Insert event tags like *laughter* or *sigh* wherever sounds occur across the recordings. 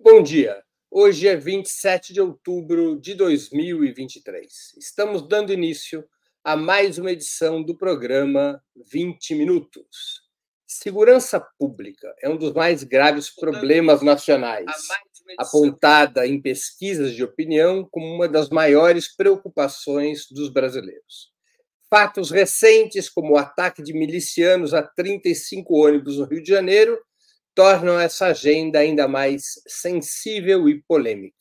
Bom dia. Hoje é 27 de outubro de 2023. Estamos dando início a mais uma edição do programa 20 Minutos. Segurança pública é um dos mais graves problemas nacionais, apontada em pesquisas de opinião como uma das maiores preocupações dos brasileiros. Fatos recentes, como o ataque de milicianos a 35 ônibus no Rio de Janeiro, tornam essa agenda ainda mais sensível e polêmica.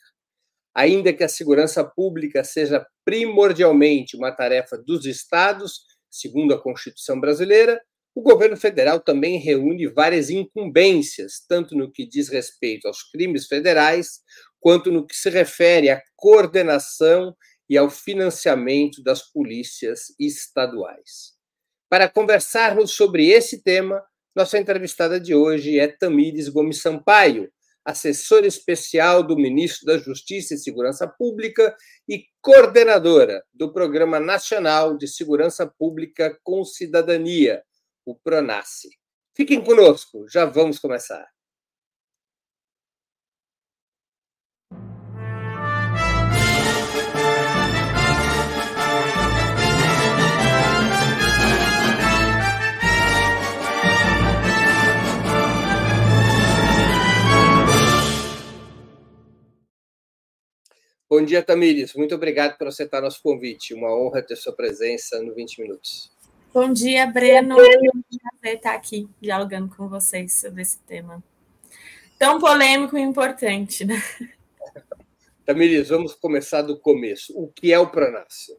Ainda que a segurança pública seja primordialmente uma tarefa dos estados, segundo a Constituição brasileira, o governo federal também reúne várias incumbências, tanto no que diz respeito aos crimes federais, quanto no que se refere à coordenação e ao financiamento das polícias estaduais. Para conversarmos sobre esse tema, nossa entrevistada de hoje é Tamires Gomes Sampaio, assessora especial do ministro da Justiça e Segurança Pública e coordenadora do Programa Nacional de Segurança Pública com Cidadania, o PRONASSE. Fiquem conosco, já vamos começar. Bom dia, Tamires. Muito obrigado por aceitar nosso convite. Uma honra ter sua presença no 20 Minutos. Bom dia, Breno. É um prazer estar aqui dialogando com vocês sobre esse tema tão polêmico e importante, né? *laughs* Tamires, vamos começar do começo. O que é o PRONAS?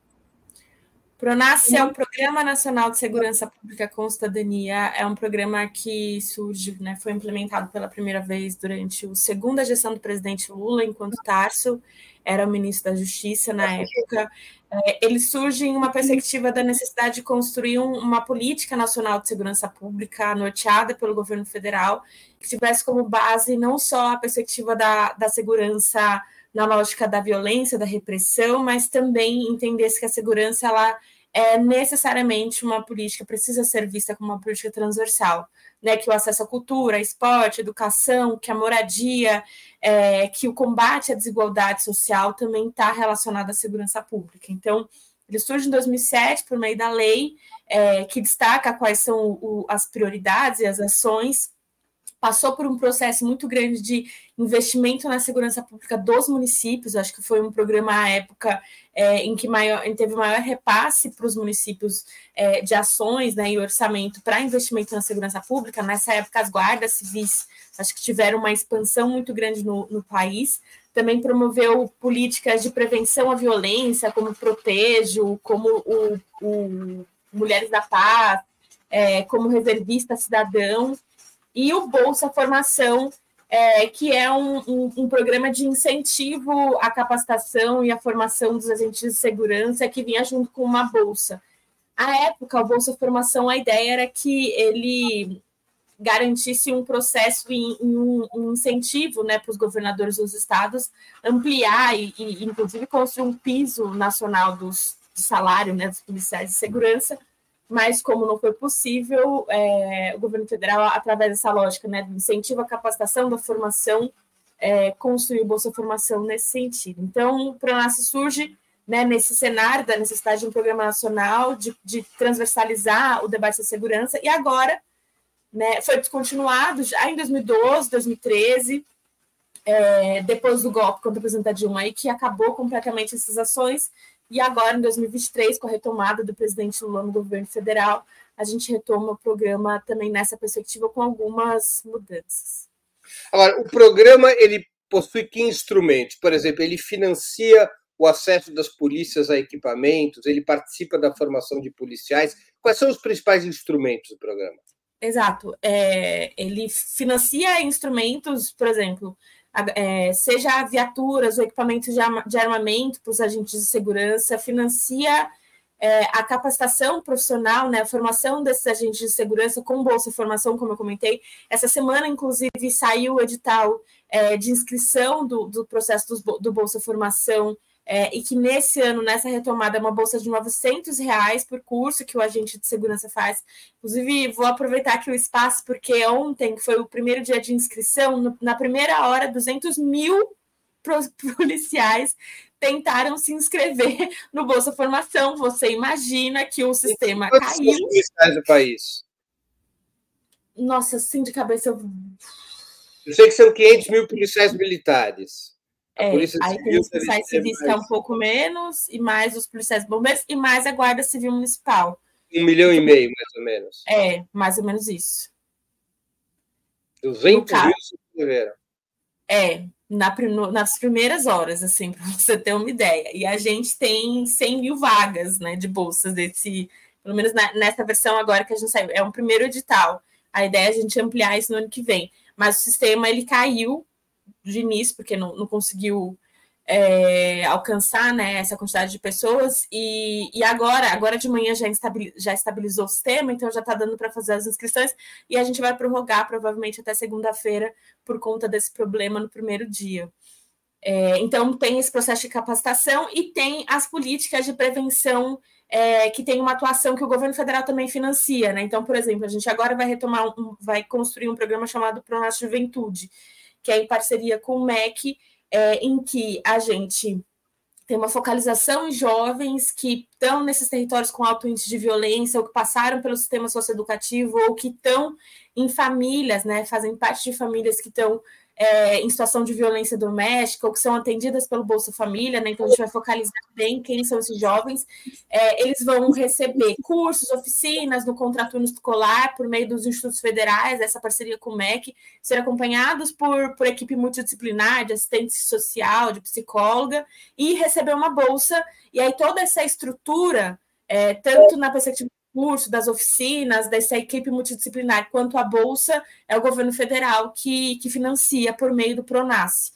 PRONAS é o Programa Nacional de Segurança Pública com Cidadania. É um programa que surge, né, foi implementado pela primeira vez durante a segunda gestão do presidente Lula, enquanto Tarso era o ministro da Justiça na época, é, ele surge em uma perspectiva da necessidade de construir um, uma política nacional de segurança pública norteada pelo governo federal, que tivesse como base não só a perspectiva da, da segurança na lógica da violência, da repressão, mas também entendesse que a segurança ela é necessariamente uma política, precisa ser vista como uma política transversal né, que o acesso à cultura, esporte, educação, que a moradia, é, que o combate à desigualdade social também está relacionado à segurança pública. Então, ele surge em 2007 por meio da lei é, que destaca quais são o, as prioridades e as ações passou por um processo muito grande de investimento na segurança pública dos municípios. Acho que foi um programa à época é, em que maior, teve maior repasse para os municípios é, de ações né, e orçamento para investimento na segurança pública. Nessa época, as guardas civis acho que tiveram uma expansão muito grande no, no país. Também promoveu políticas de prevenção à violência, como Protejo, como o, o Mulheres da Paz, é, como reservista cidadão e o Bolsa Formação, é, que é um, um, um, programa de incentivo à capacitação e à formação dos agentes de segurança que vinha junto com uma bolsa. À época, o Bolsa Formação, a ideia era que ele garantisse um processo e um, um, incentivo né, para os governadores dos estados ampliar e, e, inclusive, construir um piso nacional dos, do salário né, dos policiais de segurança, mas como não foi possível, é, o governo federal, através dessa lógica né, do incentivo à capacitação, da formação, é, construiu Bolsa Formação nesse sentido. Então, o Pronasce surge né, nesse cenário da necessidade de um programa nacional, de, de transversalizar o debate da segurança, e agora né, foi descontinuado já em 2012, 2013, é, depois do golpe contra o presidente Dilma, aí, que acabou completamente essas ações, e agora, em 2023, com a retomada do presidente Lula no governo federal, a gente retoma o programa também nessa perspectiva com algumas mudanças. Agora, o programa ele possui que instrumentos? Por exemplo, ele financia o acesso das polícias a equipamentos, ele participa da formação de policiais. Quais são os principais instrumentos do programa? Exato. É, ele financia instrumentos, por exemplo, é, seja viaturas ou equipamentos de armamento para os agentes de segurança, financia é, a capacitação profissional, né, a formação desses agentes de segurança com bolsa formação, como eu comentei. Essa semana, inclusive, saiu o edital é, de inscrição do, do processo do, do Bolsa Formação é, e que nesse ano, nessa retomada, é uma bolsa de 900 reais por curso que o agente de segurança faz. Inclusive, vou aproveitar aqui o espaço, porque ontem, que foi o primeiro dia de inscrição, no, na primeira hora, 200 mil *laughs* policiais tentaram se inscrever no Bolsa Formação. Você imagina que o sistema Quantos caiu. policiais do país? Nossa, sim, de cabeça eu. Eu sei que são 500 mil policiais militares. É, aí tem os policiais civis que é um pouco menos, e mais os policiais bombeiros, e mais a Guarda Civil Municipal. Um milhão e meio, mais ou menos. É, mais ou menos isso. 200 mil. É, na, nas primeiras horas, assim, *laughs* para você ter uma ideia. E a gente tem 100 mil vagas né, de bolsas desse, pelo menos na, nessa versão agora que a gente saiu. É um primeiro edital. A ideia é a gente ampliar isso no ano que vem. Mas o sistema ele caiu de início, porque não, não conseguiu é, alcançar né, essa quantidade de pessoas, e, e agora, agora de manhã já, já estabilizou o sistema, então já está dando para fazer as inscrições, e a gente vai prorrogar provavelmente até segunda-feira por conta desse problema no primeiro dia. É, então, tem esse processo de capacitação e tem as políticas de prevenção é, que tem uma atuação que o governo federal também financia. Né? Então, por exemplo, a gente agora vai retomar, um, vai construir um programa chamado Pronas Juventude, que é em parceria com o MEC, é, em que a gente tem uma focalização em jovens que estão nesses territórios com alto índice de violência, ou que passaram pelo sistema socioeducativo, ou que estão em famílias, né, fazem parte de famílias que estão é, em situação de violência doméstica ou que são atendidas pelo Bolsa Família, né? Então a gente vai focalizar bem quem são esses jovens. É, eles vão receber cursos, oficinas no contrato escolar por meio dos institutos federais, essa parceria com o MEC, ser acompanhados por, por equipe multidisciplinar, de assistente social, de psicóloga, e receber uma bolsa. E aí toda essa estrutura, é, tanto na perspectiva curso, das oficinas, dessa equipe multidisciplinar, quanto a Bolsa, é o governo federal que, que financia por meio do PRONAS.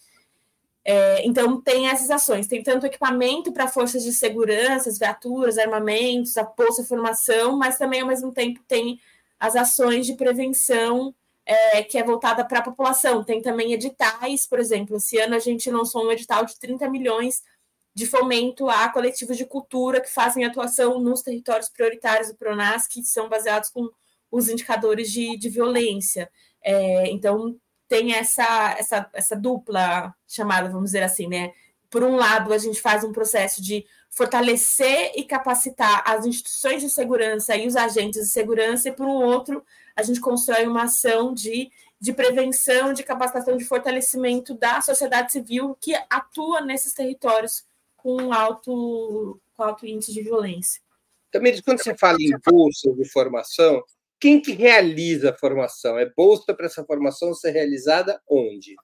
É, então, tem essas ações, tem tanto equipamento para forças de segurança, viaturas, armamentos, a Bolsa Formação, mas também, ao mesmo tempo, tem as ações de prevenção é, que é voltada para a população. Tem também editais, por exemplo, esse ano a gente lançou um edital de 30 milhões de fomento a coletivos de cultura que fazem atuação nos territórios prioritários do PRONAS, que são baseados com os indicadores de, de violência. É, então, tem essa, essa, essa dupla chamada, vamos dizer assim, né? Por um lado, a gente faz um processo de fortalecer e capacitar as instituições de segurança e os agentes de segurança, e por um outro, a gente constrói uma ação de, de prevenção, de capacitação, de fortalecimento da sociedade civil que atua nesses territórios com alto, com alto índice de violência. Também, quando você fala em bolsa de formação, quem que realiza a formação? É bolsa para essa formação ser realizada onde?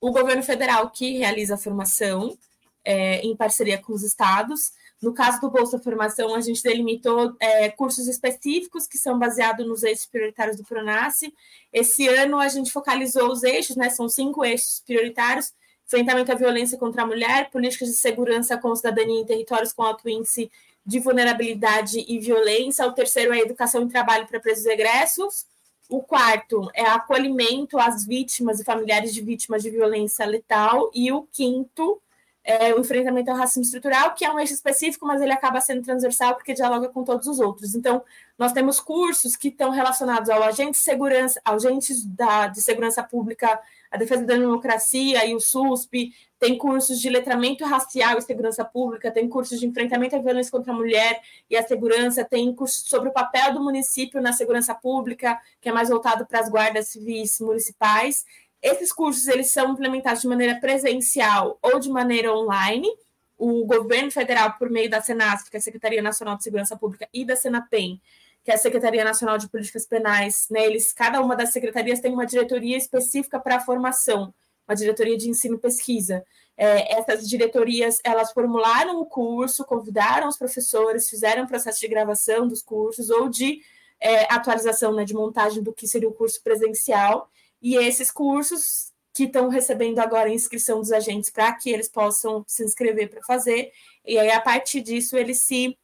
O governo federal que realiza a formação é, em parceria com os estados. No caso do Bolsa Formação, a gente delimitou é, cursos específicos que são baseados nos eixos prioritários do Pronace. Esse ano a gente focalizou os eixos, né? São cinco eixos prioritários enfrentamento à violência contra a mulher, políticas de segurança com cidadania em territórios com alto índice de vulnerabilidade e violência. O terceiro é educação e trabalho para presos egressos. O quarto é acolhimento às vítimas e familiares de vítimas de violência letal. E o quinto é o enfrentamento ao racismo estrutural, que é um eixo específico, mas ele acaba sendo transversal porque dialoga com todos os outros. Então, nós temos cursos que estão relacionados ao agente de segurança, agentes da, de segurança pública a Defesa da Democracia e o SUSP, tem cursos de letramento racial e segurança pública, tem cursos de enfrentamento à violência contra a mulher e a segurança, tem cursos sobre o papel do município na segurança pública, que é mais voltado para as guardas civis municipais. Esses cursos eles são implementados de maneira presencial ou de maneira online. O governo federal, por meio da Senasp, que é a Secretaria Nacional de Segurança Pública, e da Senapen, que é a Secretaria Nacional de Políticas Penais, né, eles, cada uma das secretarias tem uma diretoria específica para a formação, uma diretoria de ensino e pesquisa. É, essas diretorias, elas formularam o curso, convidaram os professores, fizeram o processo de gravação dos cursos ou de é, atualização, né, de montagem do que seria o curso presencial, e esses cursos que estão recebendo agora a inscrição dos agentes para que eles possam se inscrever para fazer, e aí a partir disso eles se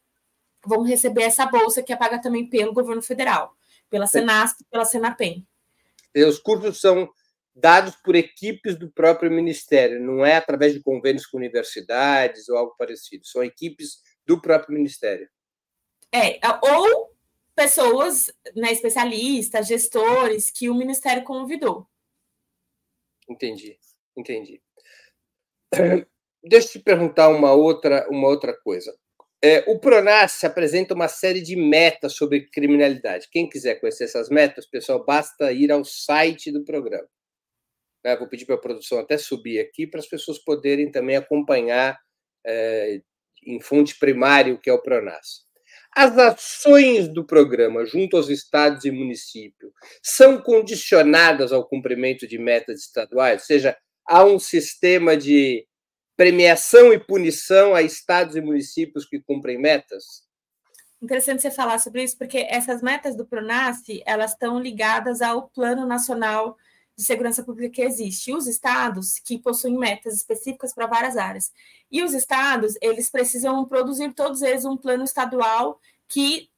vão receber essa bolsa que é paga também pelo governo federal, pela Senasp pela Senapem. E os cursos são dados por equipes do próprio Ministério, não é através de convênios com universidades ou algo parecido, são equipes do próprio Ministério. É, ou pessoas, né, especialistas, gestores que o Ministério convidou. Entendi, entendi. *clears throat* Deixa eu te perguntar uma outra, uma outra coisa. É, o Pronas apresenta uma série de metas sobre criminalidade. Quem quiser conhecer essas metas, pessoal, basta ir ao site do programa. Né? Vou pedir para a produção até subir aqui para as pessoas poderem também acompanhar é, em fonte primária o que é o Pronas. As ações do programa junto aos estados e municípios são condicionadas ao cumprimento de metas estaduais, ou seja, há um sistema de premiação e punição a estados e municípios que cumprem metas? Interessante você falar sobre isso, porque essas metas do Pronace, elas estão ligadas ao Plano Nacional de Segurança Pública que existe. Os estados que possuem metas específicas para várias áreas. E os estados, eles precisam produzir todos eles um plano estadual que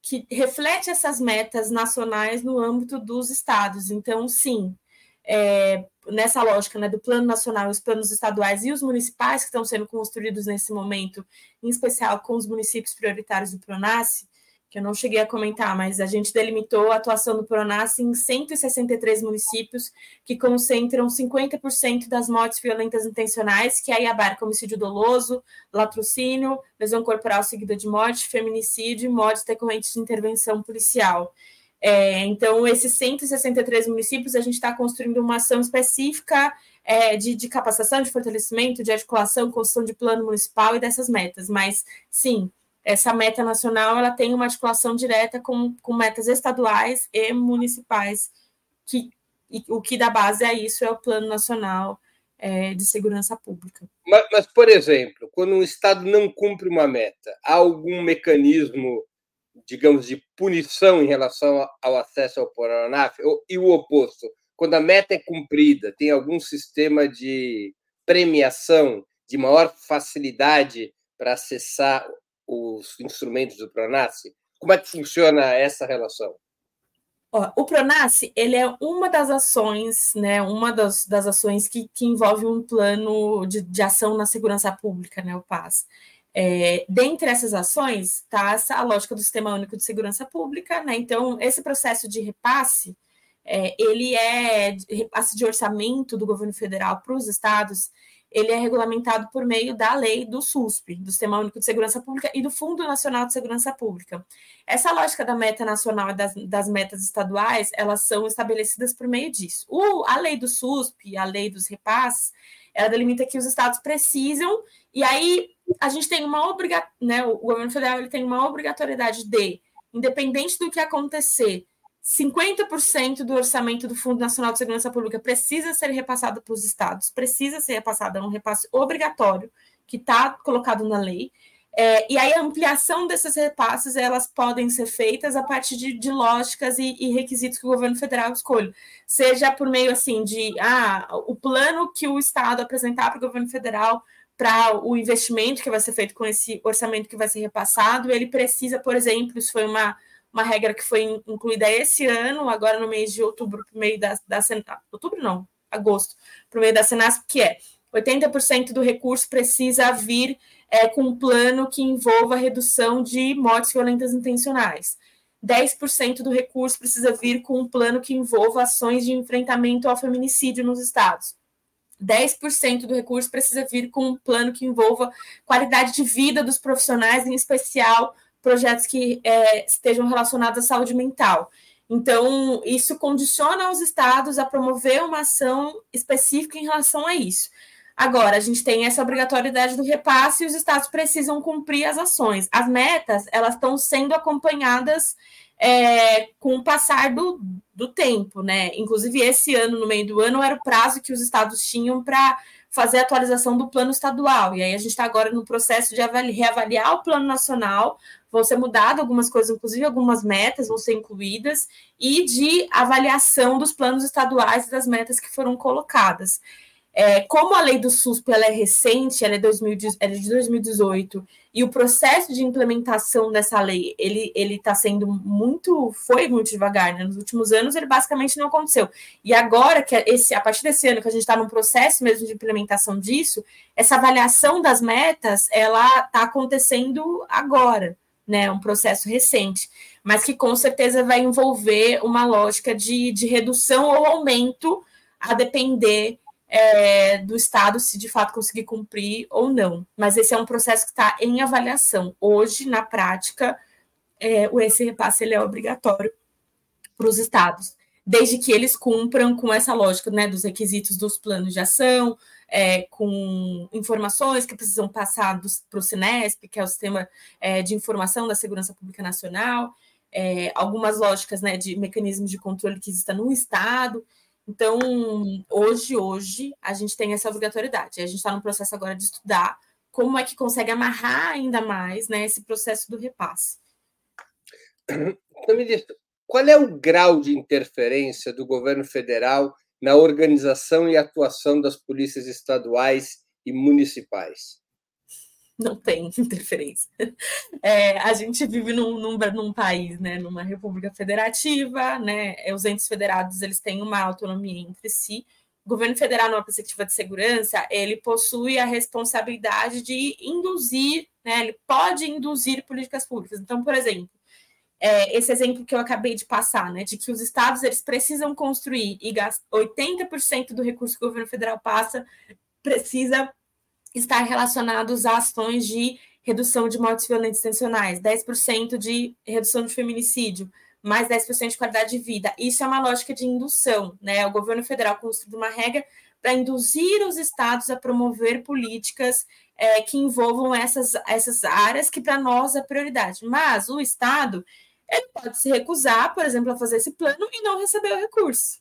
que reflete essas metas nacionais no âmbito dos estados. Então, sim, é, nessa lógica né, do plano nacional, os planos estaduais e os municipais que estão sendo construídos nesse momento, em especial com os municípios prioritários do Pronace, que eu não cheguei a comentar, mas a gente delimitou a atuação do Pronace em 163 municípios que concentram 50% das mortes violentas intencionais, que aí abarca homicídio doloso, latrocínio, lesão corporal seguida de morte, feminicídio e mortes decorrentes de intervenção policial. É, então, esses 163 municípios, a gente está construindo uma ação específica é, de, de, capacitação, de fortalecimento, de articulação, construção de plano municipal e dessas metas. Mas, sim, essa meta nacional ela tem uma articulação direta com, com metas estaduais e municipais, que e, o que dá base a isso é o Plano Nacional é, de Segurança Pública. Mas, mas, por exemplo, quando um Estado não cumpre uma meta, há algum mecanismo digamos, de punição em relação ao acesso ao Paranaf, e o oposto, quando a meta é cumprida, tem algum sistema de premiação, de maior facilidade para acessar os instrumentos do Pronace? Como é que funciona essa relação? o Pronace ele é uma das ações, né, uma das, das ações que, que envolve um plano de, de ação na segurança pública, né, o PAS. É, dentre essas ações está a lógica do Sistema Único de Segurança Pública, né? Então, esse processo de repasse, é, ele é repasse de orçamento do governo federal para os estados, ele é regulamentado por meio da lei do SUSP, do Sistema Único de Segurança Pública, e do Fundo Nacional de Segurança Pública. Essa lógica da meta nacional e das, das metas estaduais, elas são estabelecidas por meio disso. O, a lei do SUSP, a lei dos repasses, ela delimita que os estados precisam, e aí a gente tem uma obrigação, né, o governo federal ele tem uma obrigatoriedade de, independente do que acontecer, 50% do orçamento do Fundo Nacional de Segurança Pública precisa ser repassado para os estados, precisa ser repassado, é um repasse obrigatório que está colocado na lei. É, e aí a ampliação desses repasses elas podem ser feitas a partir de, de lógicas e, e, requisitos que o governo federal escolhe, seja por meio assim de ah, o plano que o Estado apresentar para o governo federal para o investimento que vai ser feito com esse orçamento que vai ser repassado, ele precisa, por exemplo, isso foi uma, uma regra que foi incluída esse ano, agora no mês de outubro, por meio da, da outubro não, agosto, por meio da Senasp, que é 80% do recurso precisa vir é, com um plano que envolva redução de mortes violentas intencionais. 10% do recurso precisa vir com um plano que envolva ações de enfrentamento ao feminicídio nos estados. 10% do recurso precisa vir com um plano que envolva qualidade de vida dos profissionais, em especial projetos que é, estejam relacionados à saúde mental. Então, isso condiciona os estados a promover uma ação específica em relação a isso. Agora, a gente tem essa obrigatoriedade do repasse e os estados precisam cumprir as ações. As metas, elas estão sendo acompanhadas é, com o passar do, do tempo, né? Inclusive, esse ano, no meio do ano, era o prazo que os estados tinham para fazer a atualização do plano estadual. E aí a gente está agora no processo de reavaliar o plano nacional, vão ser mudadas algumas coisas, inclusive algumas metas vão ser incluídas, e de avaliação dos planos estaduais e das metas que foram colocadas. É, como a lei do SUSP ela é recente, ela é, 2000, ela é de 2018, e o processo de implementação dessa lei ele está sendo muito foi muito devagar né? nos últimos anos ele basicamente não aconteceu e agora que esse a partir desse ano que a gente está num processo mesmo de implementação disso essa avaliação das metas ela está acontecendo agora né um processo recente mas que com certeza vai envolver uma lógica de, de redução ou aumento a depender é, do Estado se de fato conseguir cumprir ou não. Mas esse é um processo que está em avaliação. Hoje, na prática, é, o esse repasse ele é obrigatório para os estados, desde que eles cumpram com essa lógica né, dos requisitos dos planos de ação, é, com informações que precisam passar para o Sinesp, que é o Sistema é, de Informação da Segurança Pública Nacional, é, algumas lógicas né, de mecanismos de controle que existam no Estado. Então, hoje, hoje, a gente tem essa obrigatoriedade. A gente está no processo agora de estudar como é que consegue amarrar ainda mais né, esse processo do repasse. Então, diz, qual é o grau de interferência do governo federal na organização e atuação das polícias estaduais e municipais? Não tem *laughs* interferência. É, a gente vive num, num, num, país, né, numa república federativa, né, é, os entes federados eles têm uma autonomia entre si. O governo federal, numa perspectiva de segurança, ele possui a responsabilidade de induzir, né, ele pode induzir políticas públicas. Então, por exemplo, é, esse exemplo que eu acabei de passar, né, de que os estados eles precisam construir e 80% do recurso que o governo federal passa precisa estar relacionados a ações de redução de mortes violentas intencionais, 10% de redução de feminicídio, mais 10% de qualidade de vida. Isso é uma lógica de indução, né? O governo federal construiu uma regra para induzir os estados a promover políticas é, que envolvam essas, essas áreas que para nós é prioridade. Mas o estado ele pode se recusar, por exemplo, a fazer esse plano e não receber o recurso.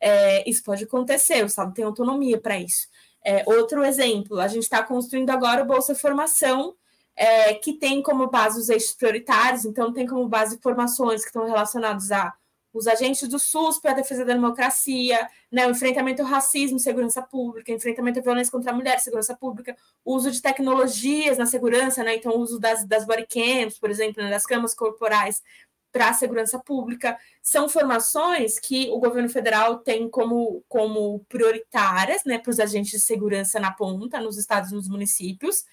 É, isso pode acontecer, o estado tem autonomia para isso. É, outro exemplo, a gente está construindo agora o Bolsa Formação, é, que tem como base os eixos prioritários, então tem como base formações que estão relacionadas a os agentes do SUS para a defesa da democracia, né, o enfrentamento ao racismo, segurança pública, enfrentamento à violência contra a mulher, segurança pública, uso de tecnologias na segurança, né, então o uso das, das bodycams, por exemplo, né, das câmaras corporais para a segurança pública. São formações que o governo federal tem como, como prioritárias né, para os agentes de segurança na ponta, nos estados e nos municípios,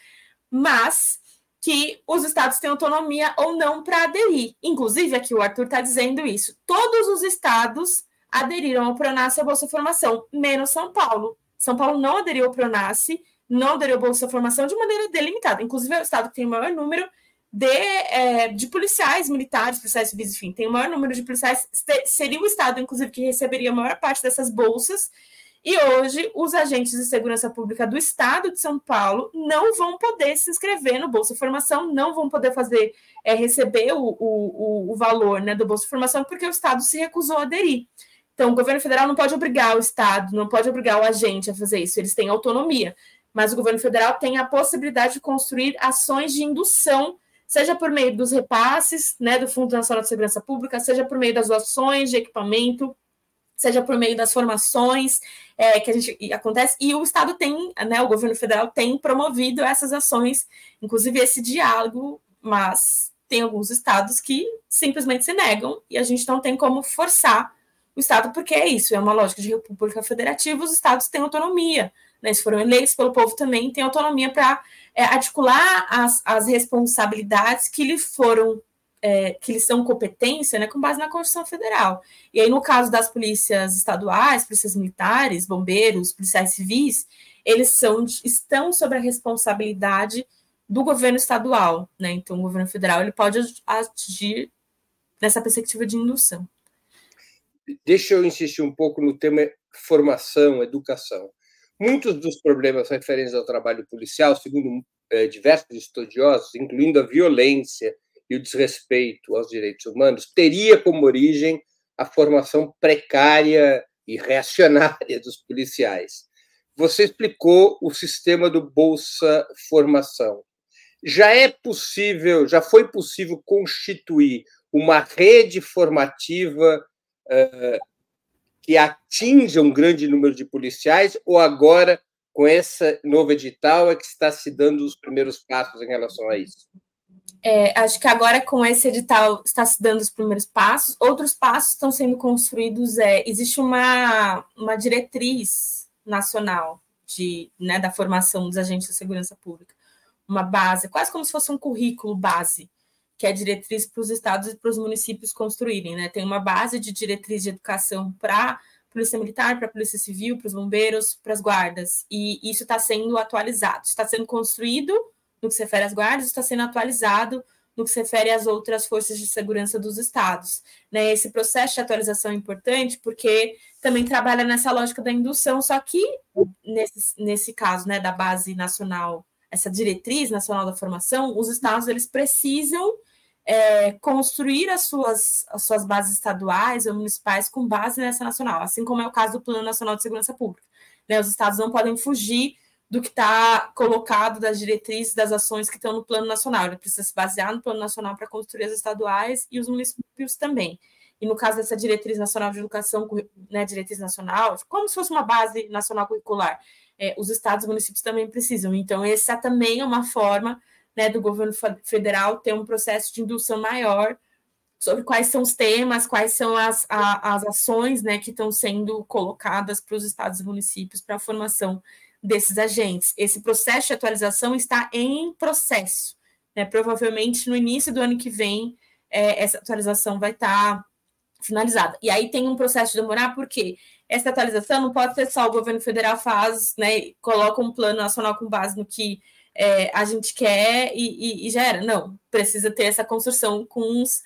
mas que os estados têm autonomia ou não para aderir. Inclusive, aqui o Arthur está dizendo isso. Todos os estados aderiram ao Pronace e à Bolsa Formação, menos São Paulo. São Paulo não aderiu ao Pronace, não aderiu à Bolsa Formação de maneira delimitada. Inclusive, é o estado que tem o maior número de, é, de policiais militares, policiais civis, enfim, tem o maior número de policiais, seria o Estado, inclusive, que receberia a maior parte dessas bolsas, e hoje os agentes de segurança pública do Estado de São Paulo não vão poder se inscrever no Bolsa Formação, não vão poder fazer, é, receber o, o, o valor né, do Bolsa Formação, porque o Estado se recusou a aderir. Então, o governo federal não pode obrigar o Estado, não pode obrigar o agente a fazer isso, eles têm autonomia. Mas o governo federal tem a possibilidade de construir ações de indução seja por meio dos repasses né, do Fundo Nacional de Segurança Pública, seja por meio das doações de equipamento, seja por meio das formações é, que a gente acontece, e o Estado tem, né, o governo federal tem promovido essas ações, inclusive esse diálogo, mas tem alguns estados que simplesmente se negam e a gente não tem como forçar o Estado, porque é isso, é uma lógica de república federativa, os estados têm autonomia, né, se foram eleitos pelo povo também, têm autonomia para é, articular as, as responsabilidades que lhe foram é, que lhes são competência, né, com base na Constituição Federal. E aí, no caso das polícias estaduais, polícias militares, bombeiros, policiais civis, eles são, estão sob a responsabilidade do governo estadual, né? Então, o governo federal ele pode agir nessa perspectiva de indução. Deixa eu insistir um pouco no tema formação, educação. Muitos dos problemas referentes ao trabalho policial, segundo é, diversos estudiosos, incluindo a violência e o desrespeito aos direitos humanos, teria como origem a formação precária e reacionária dos policiais. Você explicou o sistema do Bolsa Formação. Já é possível, já foi possível constituir uma rede formativa uh, que atinja um grande número de policiais, ou agora, com esse novo edital, é que está se dando os primeiros passos em relação a isso? É, acho que agora com esse edital está se dando os primeiros passos. Outros passos estão sendo construídos. É, existe uma, uma diretriz nacional de, né, da formação dos agentes de segurança pública, uma base, quase como se fosse um currículo base, que é diretriz para os estados e para os municípios construírem. Né? Tem uma base de diretriz de educação para Polícia Militar, para Polícia Civil, para os bombeiros, para as guardas, e isso está sendo atualizado, está sendo construído no que se refere às guardas, está sendo atualizado no que se refere às outras forças de segurança dos estados. Né? Esse processo de atualização é importante porque também trabalha nessa lógica da indução, só que nesse, nesse caso né, da base nacional, essa diretriz nacional da formação, os estados eles precisam é, construir as suas, as suas bases estaduais ou municipais com base nessa nacional, assim como é o caso do Plano Nacional de Segurança Pública. Né? Os estados não podem fugir do que está colocado das diretrizes das ações que estão no plano nacional. Ele precisa se basear no plano nacional para construir as estaduais e os municípios também. E no caso dessa diretriz nacional de educação, né, diretriz nacional, como se fosse uma base nacional curricular, é, os estados e municípios também precisam. Então, essa também é uma forma né, do governo federal ter um processo de indução maior sobre quais são os temas, quais são as, a, as ações né, que estão sendo colocadas para os estados e municípios para a formação desses agentes. Esse processo de atualização está em processo. Né? Provavelmente no início do ano que vem, é, essa atualização vai estar tá finalizada. E aí tem um processo de demorar, porque essa atualização não pode ser só o governo federal faz, né, coloca um plano nacional com base no que é, a gente quer e, e, e, já era. Não, precisa ter essa construção com os,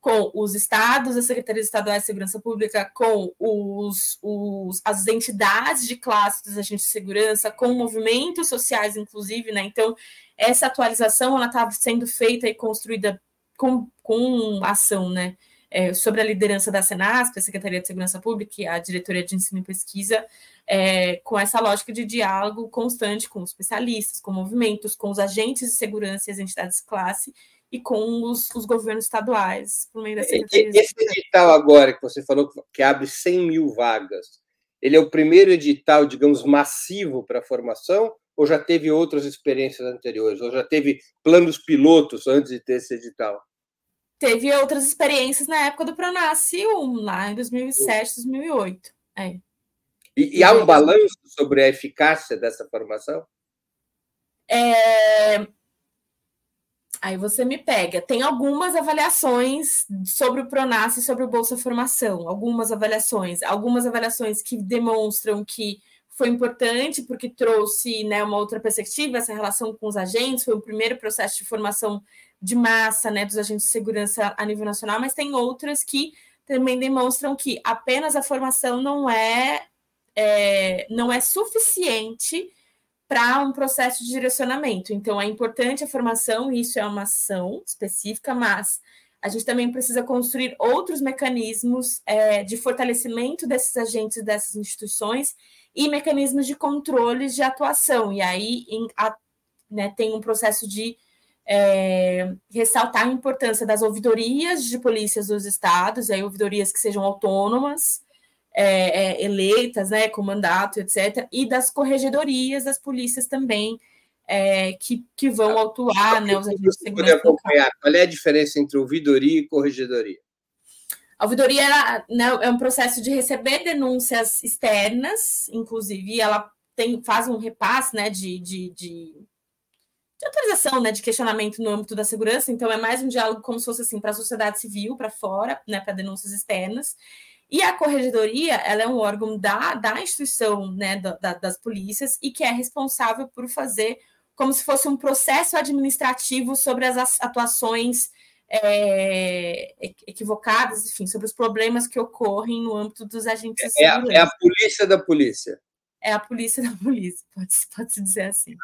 com os estados, as secretarias estaduais de segurança pública, com os, os, as entidades de classe dos agentes de segurança, com movimentos sociais, inclusive, né? Então, essa atualização ela está sendo feita e construída com, com ação, né? É, sobre a liderança da Senasp, a Secretaria de Segurança Pública e a Diretoria de Ensino e Pesquisa, é, com essa lógica de diálogo constante com os especialistas, com movimentos, com os agentes de segurança e as entidades de classe, e com os, os governos estaduais, por meio da Secretaria Esse edital agora que você falou que abre 100 mil vagas, ele é o primeiro edital, digamos, massivo para a formação ou já teve outras experiências anteriores? Ou já teve planos pilotos antes de ter esse edital? Teve outras experiências na época do Pronace 1, lá em 2007, 2008. É. E, e há um balanço sobre a eficácia dessa formação? É, Aí você me pega. Tem algumas avaliações sobre o Pronas e sobre o Bolsa Formação, algumas avaliações, algumas avaliações que demonstram que foi importante porque trouxe né, uma outra perspectiva, essa relação com os agentes, foi o primeiro processo de formação de massa né, dos agentes de segurança a nível nacional, mas tem outras que também demonstram que apenas a formação não é, é não é suficiente para um processo de direcionamento. Então, é importante a formação, isso é uma ação específica, mas a gente também precisa construir outros mecanismos é, de fortalecimento desses agentes dessas instituições e mecanismos de controles de atuação. E aí em, a, né, tem um processo de é, ressaltar a importância das ouvidorias de polícias dos estados, aí ouvidorias que sejam autônomas, é, é, eleitas, né, com mandato, etc., e das corregedorias das polícias também, é, que, que vão atuar, né, os agentes de segurança. Qual é a diferença entre ouvidoria e corregedoria? A ouvidoria ela, né, é um processo de receber denúncias externas, inclusive ela tem, faz um repasse né, de, de, de, de autorização, né, de questionamento no âmbito da segurança, então é mais um diálogo como se fosse assim para a sociedade civil, para fora, né, para denúncias externas. E a corregedoria, ela é um órgão da, da instituição né, da, da, das polícias e que é responsável por fazer como se fosse um processo administrativo sobre as atuações é, equivocadas, enfim, sobre os problemas que ocorrem no âmbito dos agentes é, é a polícia da polícia. É a polícia da *laughs* polícia, pode-se pode dizer assim.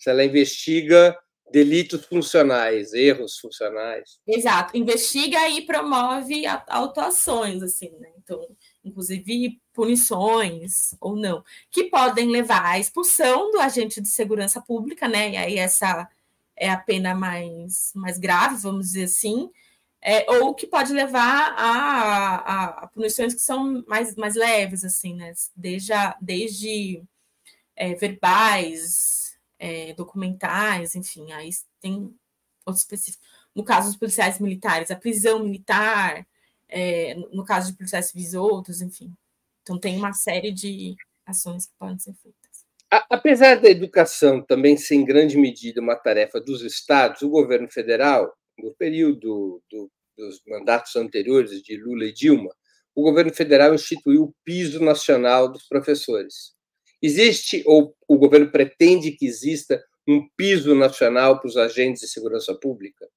Se ela investiga delitos funcionais, erros funcionais. Exato, investiga e promove autuações, assim, né? Então, inclusive punições ou não, que podem levar à expulsão do agente de segurança pública, né? E aí essa é a pena mais, mais grave, vamos dizer assim. é, ou que pode levar a, a, a, punições que são mais, mais leves, assim, né? Desde, desde é, verbais, é, documentais, enfim, aí tem outros específicos. No caso dos policiais militares, a prisão militar, é, no caso de policiais civis outros, enfim. Então tem uma série de ações que podem ser feitas. Apesar da educação também ser em grande medida uma tarefa dos estados, o governo federal no período do, dos mandatos anteriores de Lula e Dilma, o governo federal instituiu o piso nacional dos professores. Existe, ou o governo pretende que exista, um piso nacional para os agentes de segurança pública?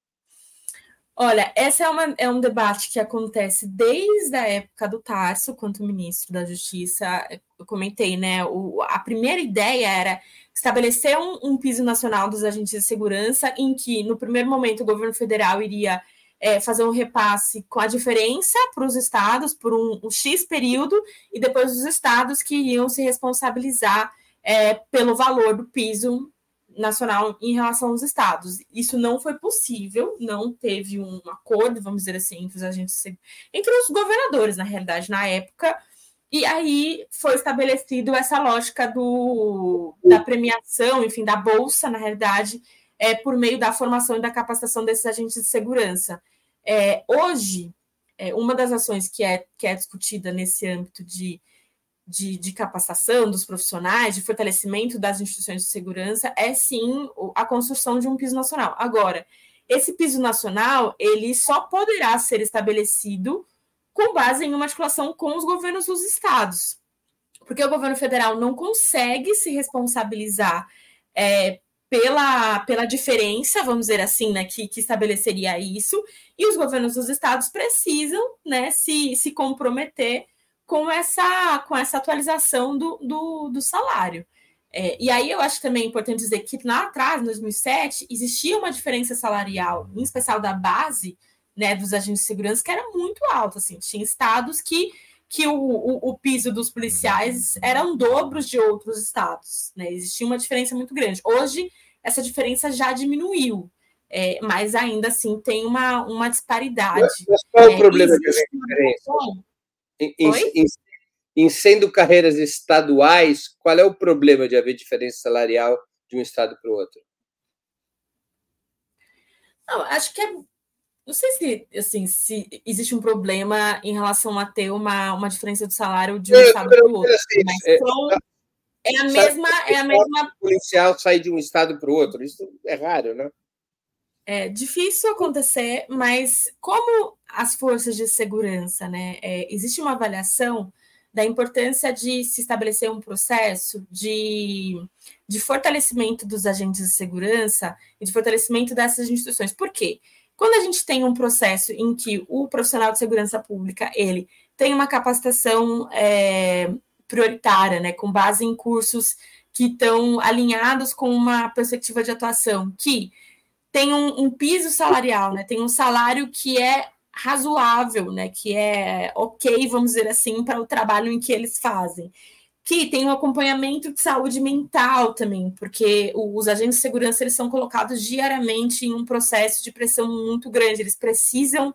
Olha, esse é, é, um debate que acontece desde a época do Tarso, quanto ministro da Justiça. Eu comentei, né? O, a primeira ideia era estabelecer um, um, piso nacional dos agentes de segurança, em que, no primeiro momento, o governo federal iria é, fazer um repasse com a diferença para os estados por um, um, X período, e depois os estados que iriam se responsabilizar é, pelo valor do piso nacional em relação aos estados. Isso não foi possível, não teve um acordo, vamos dizer assim, entre os agentes, entre os governadores, na realidade, na época. E aí foi estabelecido essa lógica do, da premiação, enfim, da bolsa, na realidade, é, por meio da formação e da capacitação desses agentes de segurança. É, hoje, é, uma das ações que é, que é discutida nesse âmbito de de, de, capacitação dos profissionais, de fortalecimento das instituições de segurança, é sim a construção de um piso nacional. Agora, esse piso nacional ele só poderá ser estabelecido com base em uma articulação com os governos dos estados, porque o governo federal não consegue se responsabilizar é, pela, pela diferença, vamos dizer assim, né, que, que estabeleceria isso, e os governos dos estados precisam né, se, se comprometer com essa, com essa atualização do, do, do salário. É, e aí eu acho também importante dizer que lá atrás, em 2007, existia uma diferença salarial, em especial da base né, dos agentes de segurança, que era muito alta. Assim, tinha estados que, que o, o, o piso dos policiais eram dobros de outros estados. Né? Existia uma diferença muito grande. Hoje, essa diferença já diminuiu. É, mas ainda assim tem uma, uma disparidade. Mas qual é o problema de diferença? Em, em, em, sendo carreiras estaduais, qual é o problema de haver diferença salarial de um estado para o outro? Não, acho que é. Não sei se, assim, se existe um problema em relação a ter uma, uma diferença de salário de um eu, estado para o outro. Assim, mas é, são, é a mesma. É a mesma... O policial sair de um estado para o outro. Isso é raro, né? É difícil acontecer, mas como as forças de segurança, né? É, existe uma avaliação da importância de se estabelecer um processo de, de fortalecimento dos agentes de segurança e de fortalecimento dessas instituições. Por quê? Quando a gente tem um processo em que o profissional de segurança pública ele tem uma capacitação é, prioritária, né, com base em cursos que estão alinhados com uma perspectiva de atuação, que tem um, um piso salarial, né, tem um salário que é razoável, né, que é ok, vamos dizer assim, para o trabalho em que eles fazem. Que tem um acompanhamento de saúde mental também, porque os agentes de segurança eles são colocados diariamente em um processo de pressão muito grande, eles precisam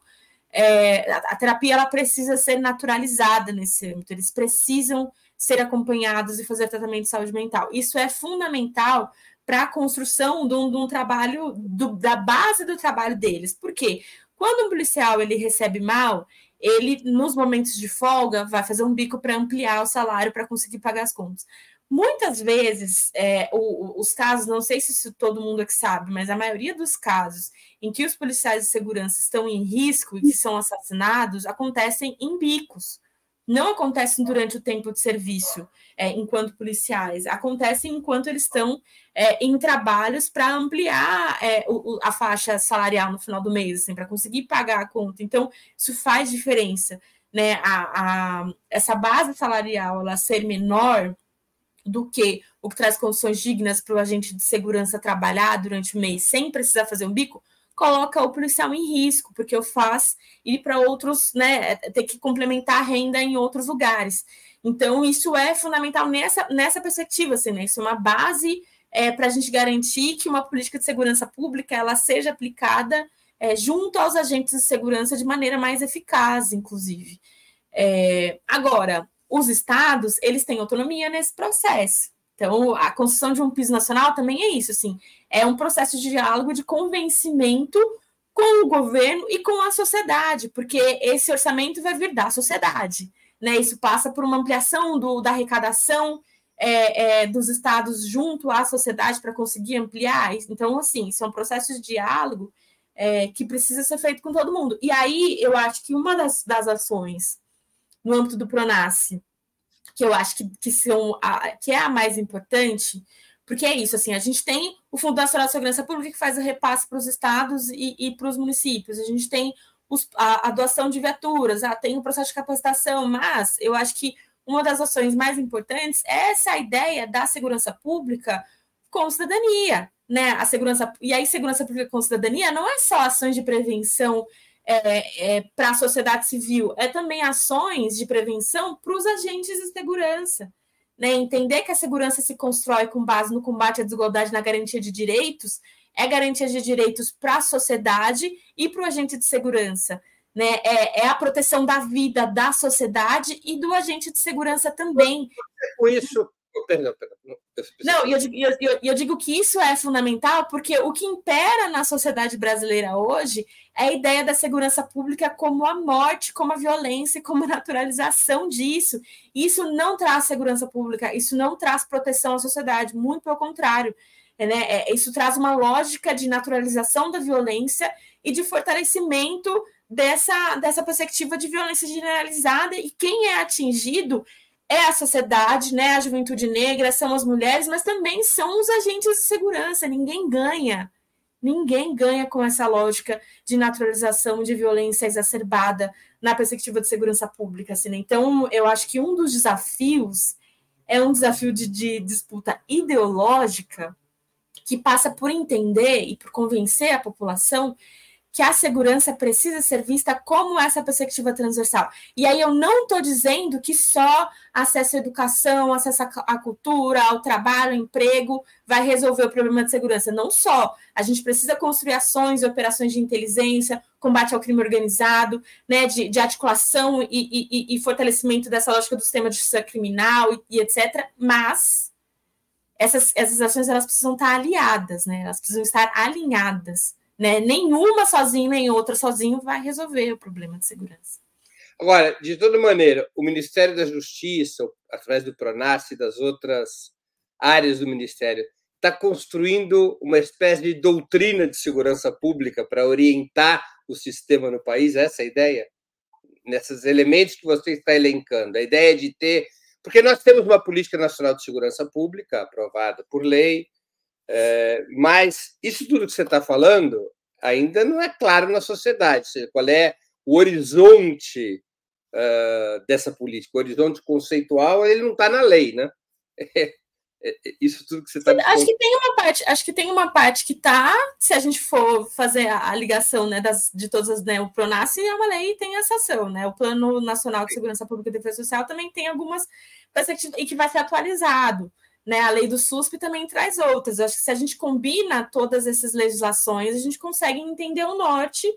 é, a terapia ela precisa ser naturalizada nesse âmbito, eles precisam ser acompanhados e fazer tratamento de saúde mental. Isso é fundamental para a construção de um, de um trabalho, do, da base do trabalho deles. Por quê? Quando um policial ele recebe mal, ele, nos momentos de folga, vai fazer um bico para ampliar o salário para conseguir pagar as contas. Muitas vezes, é, o, os casos, não sei se todo mundo é que sabe, mas a maioria dos casos em que os policiais de segurança estão em risco e que são assassinados acontecem em bicos não acontecem durante o tempo de serviço é, enquanto policiais, acontecem enquanto eles estão é, em trabalhos para ampliar é, o, a faixa salarial no final do mês, assim, para conseguir pagar a conta. Então, isso faz diferença. Né? A, a, essa base salarial ela ser menor do que o que traz condições dignas para o agente de segurança trabalhar durante o mês sem precisar fazer um bico, coloca o policial em risco, porque eu faço ir para outros, né, ter que complementar a renda em outros lugares. Então, isso é fundamental nessa, nessa perspectiva, assim, né? Isso é uma base é, para a gente garantir que uma política de segurança pública ela seja aplicada é, junto aos agentes de segurança de maneira mais eficaz, inclusive. É, agora, os estados, eles têm autonomia nesse processo. Então, a construção de um piso nacional também é isso, assim, é um processo de diálogo, de convencimento com o governo e com a sociedade, porque esse orçamento vai vir da sociedade, né? Isso passa por uma ampliação do, da arrecadação é, é, dos estados junto à sociedade para conseguir ampliar. Então, assim, isso é um processo de diálogo é, que precisa ser feito com todo mundo. E aí, eu acho que uma das, das ações no âmbito do Pronace, que eu acho que, que, são a, que é a mais importante, porque é isso, assim, a gente tem o Fundo Nacional de Segurança Pública que faz o repasse para os estados e, e para os municípios, a gente tem os, a, a, doação de viaturas, ah, tem o processo de capacitação, mas eu acho que uma das ações mais importantes é essa ideia da segurança pública com cidadania, né? A segurança e aí segurança pública com cidadania não é só ações de prevenção é, é, para a sociedade civil, é também ações de prevenção para os agentes de segurança. Né? Entender que a segurança se constrói com base no combate à desigualdade na garantia de direitos, é garantia de direitos para a sociedade e para o agente de segurança. Né? É, é, a proteção da vida da sociedade e do agente de segurança também. Com isso, Perdão. Não, eu, eu, eu, eu, digo que isso é fundamental porque o que impera na sociedade brasileira hoje é a ideia da segurança pública como a morte, como a violência, como a naturalização disso. Isso não traz segurança pública, isso não traz proteção à sociedade, muito pelo contrário. Né? É, isso traz uma lógica de naturalização da violência e de fortalecimento dessa, dessa perspectiva de violência generalizada, e quem é atingido é a sociedade, né, a juventude negra, são as mulheres, mas também são os agentes de segurança. Ninguém ganha. Ninguém ganha com essa lógica de naturalização de violência exacerbada na perspectiva de segurança pública. Assim, né? Então, eu acho que um dos desafios é um desafio de, de disputa ideológica que passa por entender e por convencer a população que a segurança precisa ser vista como essa perspectiva transversal. E aí eu não estou dizendo que só acesso à educação, acesso à cultura, ao trabalho, ao emprego, vai resolver o problema de segurança. Não só. A gente precisa construir ações operações de inteligência, combate ao crime organizado, né, de, de articulação e, e, e, fortalecimento dessa lógica do sistema de justiça criminal e, e etc. Mas essas, essas ações elas precisam estar aliadas, né? Elas precisam estar alinhadas né? Nenhuma sozinha, nem outra sozinho vai resolver o problema de segurança. Agora, de toda maneira, o Ministério da Justiça, através do Pronas e das outras áreas do Ministério, está construindo uma espécie de doutrina de segurança pública para orientar o sistema no país? É essa é a ideia? Nesses elementos que você está elencando, a ideia de ter. Porque nós temos uma política nacional de segurança pública aprovada por lei, é, mas isso tudo que você está falando ainda não é claro na sociedade. Seja, qual é o horizonte uh, dessa política? O horizonte conceitual ele não está na lei, né? *laughs* É, é, isso tudo que você está. Acho que tem uma parte, acho que tem uma parte que está. Se a gente for fazer a, a ligação né, das, de todas as, né, o Pronace é uma lei e tem essa ação, né? O Plano Nacional de Segurança Pública e Defesa Social também tem algumas perspectivas e que vai ser atualizado. Né? A lei do SUSP também traz outras. Eu acho que se a gente combina todas essas legislações, a gente consegue entender o norte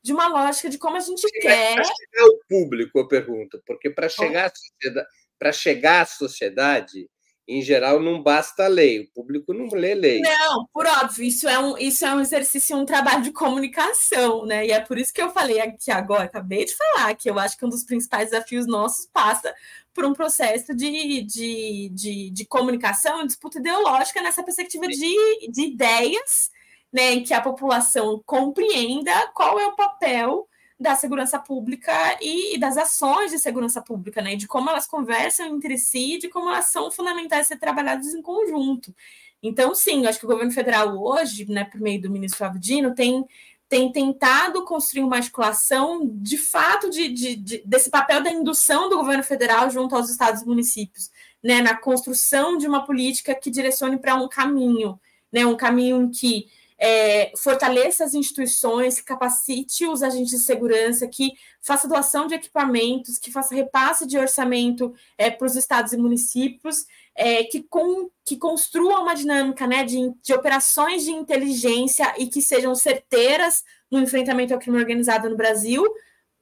de uma lógica de como a gente quer. Para chegar ao público, eu pergunto, porque para chegar, à sociedade, chegar à sociedade, em geral, não basta a lei, o público não lê lei. Não, por óbvio, isso é um, isso é um exercício, um trabalho de comunicação, né? E é por isso que eu falei aqui agora, acabei de falar, que eu acho que um dos principais desafios nossos passa por um processo de, de, de, de comunicação, disputa ideológica nessa perspectiva de, de ideias, né, em que a população compreenda qual é o papel da segurança pública e, e, das ações de segurança pública, né? De como elas conversam entre si, de como elas são fundamentais ser trabalhadas em conjunto. Então, sim, acho que o governo federal hoje, né, por meio do ministro Avdino, tem tem tentado construir uma articulação de fato de, de, de, desse papel da indução do governo federal junto aos estados e municípios, né, na construção de uma política que direcione para um caminho, né, um caminho em que é, fortaleça as instituições, capacite os agentes de segurança, que faça doação de equipamentos, que faça repasse de orçamento é, para os estados e municípios, é, que, com, que construa uma dinâmica né, de, de operações de inteligência e que sejam certeiras no enfrentamento ao crime organizado no Brasil,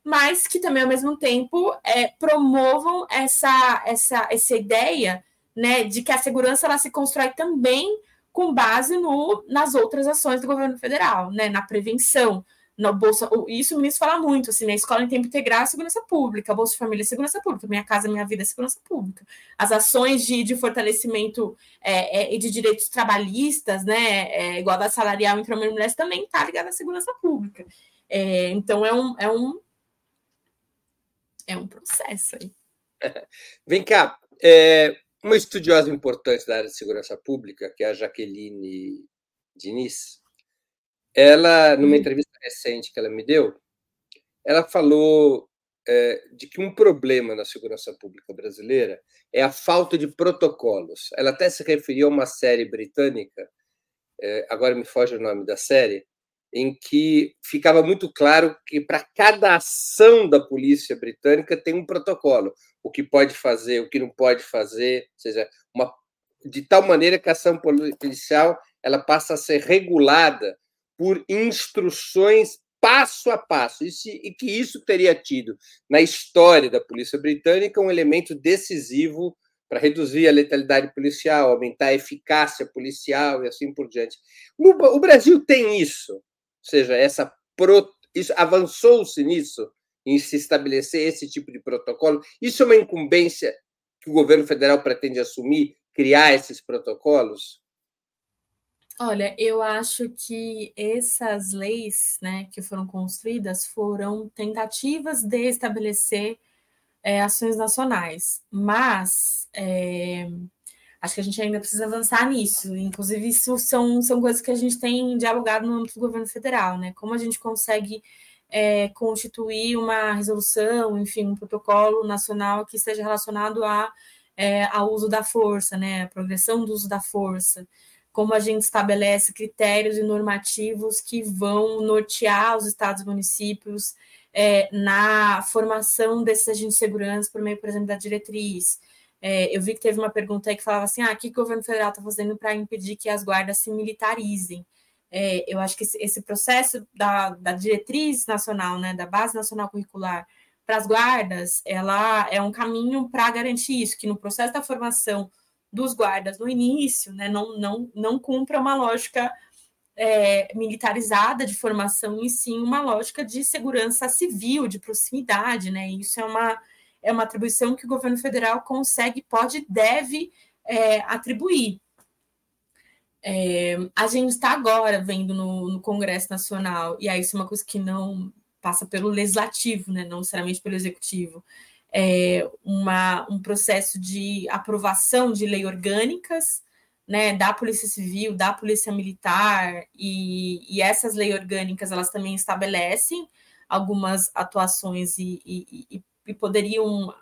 mas que também, ao mesmo tempo, é, promovam essa, essa, essa ideia né, de que a segurança ela se constrói também com base no, nas outras ações do governo federal, né, na prevenção, na bolsa. Isso o ministro fala muito, assim, na né, escola em tempo integral, segurança pública, Bolsa Família, segurança pública, minha casa, minha vida, segurança pública. As ações de, de fortalecimento é, é, de direitos trabalhistas, né, é, igualdade salarial entre homens e mulheres, também está ligada à segurança pública. É, então é um, é um é um processo aí. *laughs* Vem cá, é, uma estudiosa importante da área de segurança pública, que é a Jaqueline Diniz, ela, numa uhum. entrevista recente que ela me deu, ela falou é, de que um problema na segurança pública brasileira é a falta de protocolos. Ela até se referiu a uma série britânica, é, agora me foge o nome da série, em que ficava muito claro que para cada ação da polícia britânica tem um protocolo, o que pode fazer, o que não pode fazer, ou seja, uma, de tal maneira que a ação policial ela passa a ser regulada por instruções passo a passo, e, e que isso teria tido na história da polícia britânica um elemento decisivo para reduzir a letalidade policial, aumentar a eficácia policial e assim por diante. o Brasil tem isso, seja, essa pro, isso avançou-se nisso em se estabelecer esse tipo de protocolo. Isso é uma incumbência que o governo federal pretende assumir, criar esses protocolos? Olha, eu acho que essas leis né, que foram construídas foram tentativas de estabelecer é, ações nacionais, mas é, acho que a gente ainda precisa avançar nisso. Inclusive, isso são, são coisas que a gente tem dialogado no âmbito do governo federal, né? Como a gente consegue é, constituir uma resolução, enfim, um protocolo nacional que esteja relacionado a, é, ao uso da força, né? A progressão do uso da força. Como a gente estabelece critérios e normativos que vão nortear os estados e municípios é, na formação desses agentes de segurança por meio, por exemplo, da diretriz é, eu vi que teve uma pergunta aí que falava assim: ah, o que o governo federal está fazendo para impedir que as guardas se militarizem? É, eu acho que esse, esse processo da, da, diretriz nacional, né, da base nacional curricular para as guardas, ela é um caminho para garantir isso, que no processo da formação dos guardas no início, né, não, não, não cumpra uma lógica é, militarizada de formação, e sim uma lógica de segurança civil, de proximidade, né? Isso é uma é uma atribuição que o governo federal consegue, pode, deve é, atribuir. É, a gente está agora vendo no, no, Congresso Nacional, e aí isso é uma coisa que não passa pelo legislativo, né, não necessariamente pelo executivo, é uma, um processo de aprovação de lei orgânicas né, da Polícia Civil, da Polícia Militar, e, e essas leis orgânicas elas também estabelecem algumas atuações e, e e poderiam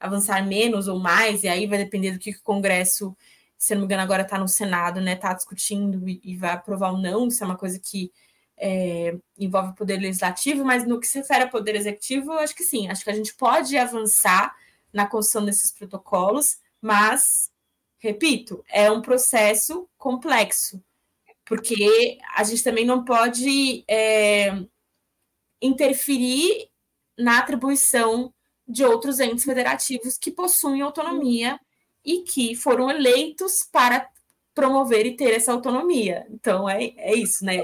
avançar menos ou mais, e aí vai depender do que o Congresso, se não me engano, agora está no Senado, né? Está discutindo e, e, vai aprovar ou não. Isso é uma coisa que é, envolve o poder legislativo, mas no que se refere ao poder executivo, eu acho que sim, acho que a gente pode avançar na construção desses protocolos, mas, repito, é um processo complexo, porque a gente também não pode é, interferir na atribuição de outros entes federativos que possuem autonomia e que foram eleitos para promover e ter essa autonomia. Então, é, é isso, né?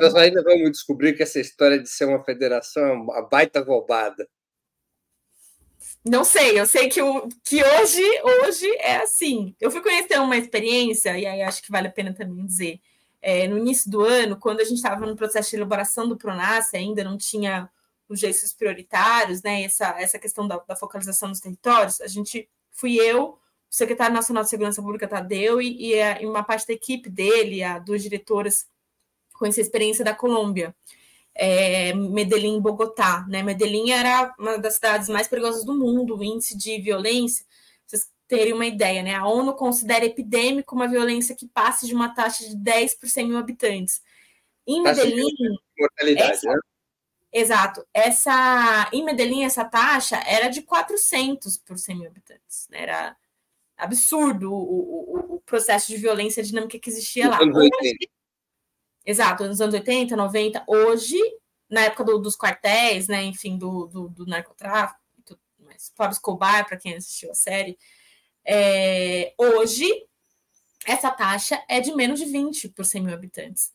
Nós ainda vamos descobrir que essa história de ser uma federação é uma baita roubada. Não sei, eu sei que, o, que hoje, hoje é assim. Eu fui conhecer uma experiência, e aí acho que vale a pena também dizer. É, no início do ano, quando a gente estava no processo de elaboração do PRONAS, ainda não tinha os eixos prioritários, né? Essa, essa questão da, da focalização dos territórios, a gente fui eu, secretário nacional de segurança pública Tadeu e, e, a, e uma parte da equipe dele, a duas diretoras com essa experiência da Colômbia. É, Medellín Bogotá, né? Medellín era uma das cidades mais perigosas do mundo, o índice de violência, vocês terem uma ideia, né? A ONU considera epidêmico uma violência que passe de uma taxa de 10 por 100 mil habitantes. Em Medellín, mortalidade, essa, né? Exato. Essa, em Medellín, essa taxa era de 400 por 100 mil habitantes. Né? Era absurdo o, o, o, processo de violência dinâmica que existia lá. Hoje, exato, nos anos 80, 90. Hoje, na época do, dos quartéis, né, enfim, do, do, do narcotráfico, mas Pablo Escobar, para quem assistiu a série, é, hoje essa taxa é de menos de 20 por 100 mil habitantes.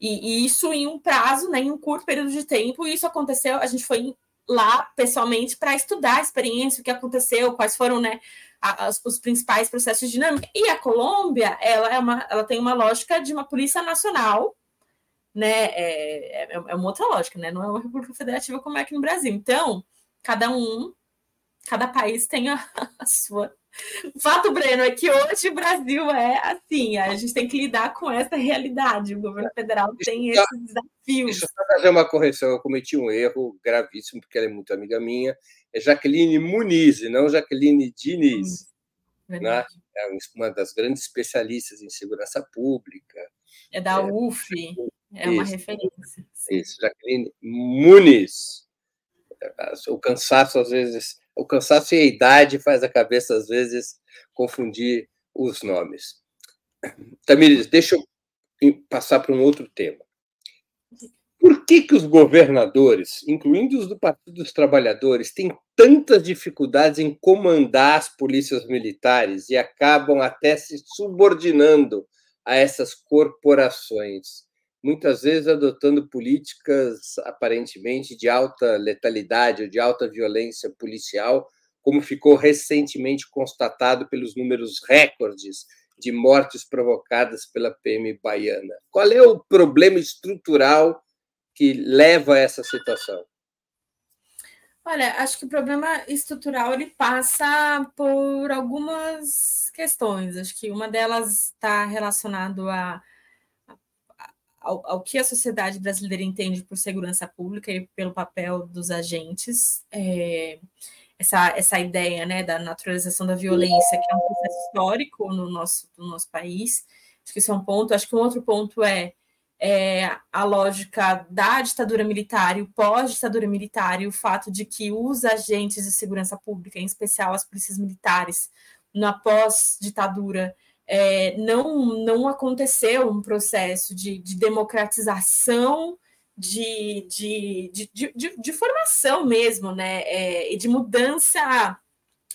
E, e, isso em um prazo, né, em um curto período de tempo, e isso aconteceu, a gente foi lá pessoalmente para estudar a experiência, o que aconteceu, quais foram né, as, os principais processos de dinâmica. E a Colômbia, ela, é uma, ela tem uma lógica de uma polícia nacional, né? É, é, é uma outra lógica, né? Não é uma república federativa como é aqui no Brasil. Então, cada um, cada país tem a, *laughs* a sua o *laughs* fato, Breno, é que hoje o Brasil é assim, a gente tem que lidar com essa realidade. O governo federal tem esses desafios. Deixa eu fazer uma correção, eu cometi um erro gravíssimo, porque ela é muito amiga minha. É Jaqueline Muniz, não Jaqueline Diniz. Hum, né? É uma das grandes especialistas em segurança pública. É da é, UF, é uma isso, referência. Isso, Jaqueline Muniz. O cansaço, às vezes, o cansaço e a idade faz a cabeça, às vezes, confundir os nomes. Tamires, deixa eu passar para um outro tema. Por que, que os governadores, incluindo os do Partido dos Trabalhadores, têm tantas dificuldades em comandar as polícias militares e acabam até se subordinando a essas corporações? Muitas vezes adotando políticas aparentemente de alta letalidade ou de alta violência policial, como ficou recentemente constatado pelos números recordes de mortes provocadas pela PM baiana. Qual é o problema estrutural que leva a essa situação? Olha, acho que o problema estrutural ele passa por algumas questões. Acho que uma delas está relacionado a ao, ao, que a sociedade brasileira entende por segurança pública e pelo papel dos agentes. É, essa, essa ideia né, da naturalização da violência, que é um processo histórico no nosso, no nosso país. Acho que esse é um ponto. Acho que um outro ponto é, é a lógica da ditadura militar e o pós-ditadura militar e o fato de que os agentes de segurança pública, em especial as polícias militares, na pós-ditadura, é, não, não aconteceu um processo de, de democratização, de, de, de, de, formação mesmo, né? É, e de mudança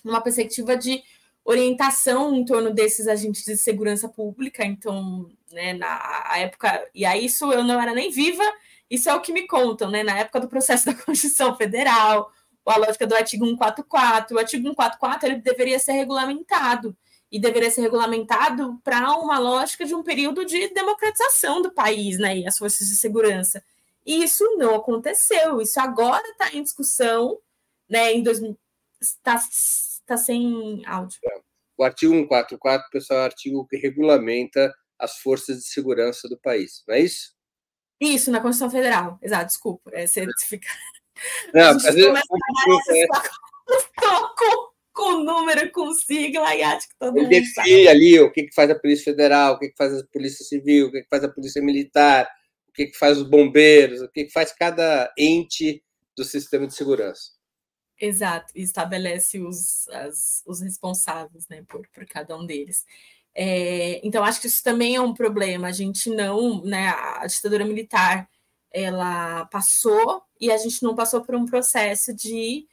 numa perspectiva de orientação em torno desses agentes de segurança pública. Então, né, na época, e aí isso eu não era nem viva, isso é o que me contam, né? Na época do processo *laughs* da Constituição Federal, a lógica do artigo 144, o artigo 144 ele deveria ser regulamentado e deveria ser regulamentado para uma lógica de um período de democratização do país, né, e as forças de segurança. E isso não aconteceu. Isso agora está em discussão, né, em 2000 está tá sem áudio. O artigo 144, pessoal, é o artigo que regulamenta as forças de segurança do país, não é isso? Isso, na Constituição Federal. Exato, desculpa. É, fica... Não, às vezes... Com com número, com sigla, e acho que todo Ele mundo define ali o que, que faz a Polícia Federal, o que, que faz a Polícia Civil, o que, que faz a Polícia Militar, o que, que faz os bombeiros, o que, que faz cada ente do sistema de segurança. Exato, e estabelece os, as, os responsáveis né, por, por cada um deles. É, então, acho que isso também é um problema. A gente não, né, a ditadura militar, ela passou e a gente não passou por um processo de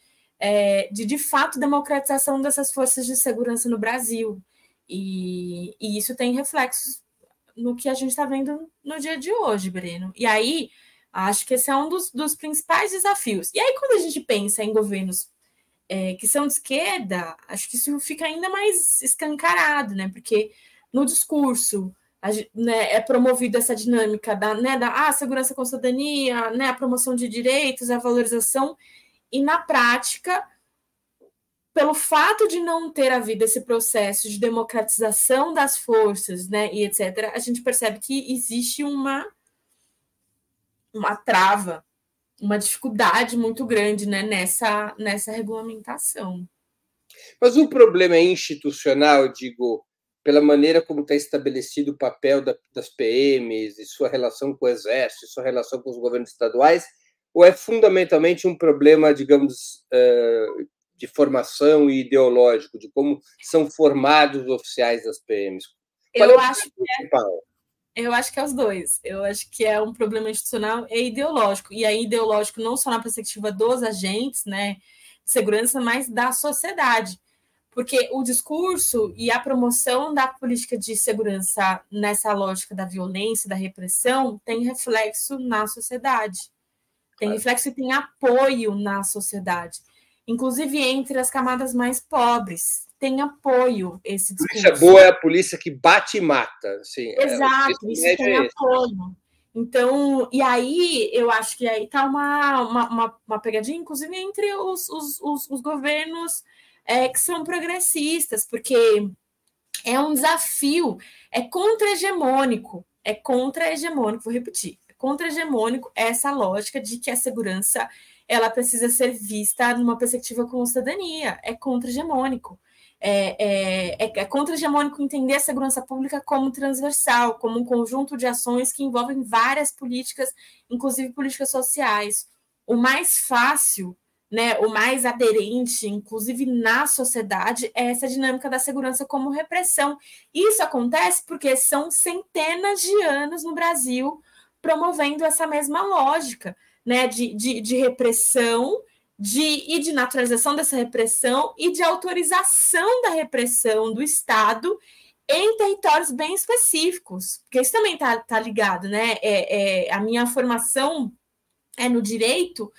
é, de de fato democratização dessas forças de segurança no Brasil. E, e isso tem reflexos no que a gente está vendo no dia de hoje, Breno. E aí, acho que esse é um dos, dos principais desafios. E aí, quando a gente pensa em governos é, que são de esquerda, acho que isso fica ainda mais escancarado, né? Porque no discurso a, né, é promovida essa dinâmica da, né, da ah, segurança com cidadania, né, a promoção de direitos, a valorização, e na prática, pelo fato de não ter havido esse processo de democratização das forças, né, e etc., a gente percebe que existe uma uma trava, uma dificuldade muito grande, né, nessa nessa regulamentação. Mas o problema é institucional, digo, pela maneira como está estabelecido o papel da, das PMs e sua relação com o Exército, sua relação com os governos estaduais, ou é fundamentalmente um problema, digamos, eh, de formação e ideológico, de como são formados os oficiais das PMs? Qual Eu é acho que é... Eu acho que é os dois. Eu acho que é um problema institucional e ideológico. E aí, ideológico não só na perspectiva dos agentes, né, de segurança, mas da sociedade. Porque o discurso e a promoção da política de segurança nessa lógica da violência, da repressão, tem reflexo na sociedade. Tem reflexo e tem apoio na sociedade. Inclusive entre as camadas mais pobres tem apoio esse discurso. Polícia boa é a polícia que bate e mata. Assim, é, Exato, é, isso tem é apoio. Então, e aí eu acho que aí está uma, uma, uma, pegadinha, inclusive, entre os, os, os, os governos é, que são progressistas, porque é um desafio, é contra-hegemônico, é contra-hegemônico, vou repetir, contra-hegemônico essa lógica de que a segurança ela precisa ser vista numa perspectiva com cidadania, é contra-hegemônico é, é, é, é contra-hegemônico entender a segurança pública como transversal, como um conjunto de ações que envolvem várias políticas, inclusive políticas sociais. O mais fácil, né, o mais aderente, inclusive na sociedade, é essa dinâmica da segurança como repressão. Isso acontece porque são centenas de anos no Brasil promovendo essa mesma lógica né, de, de, de repressão de, e de naturalização dessa repressão e de autorização da repressão do Estado em territórios bem específicos, porque isso também está tá ligado, né? É, é, a minha formação é no direito,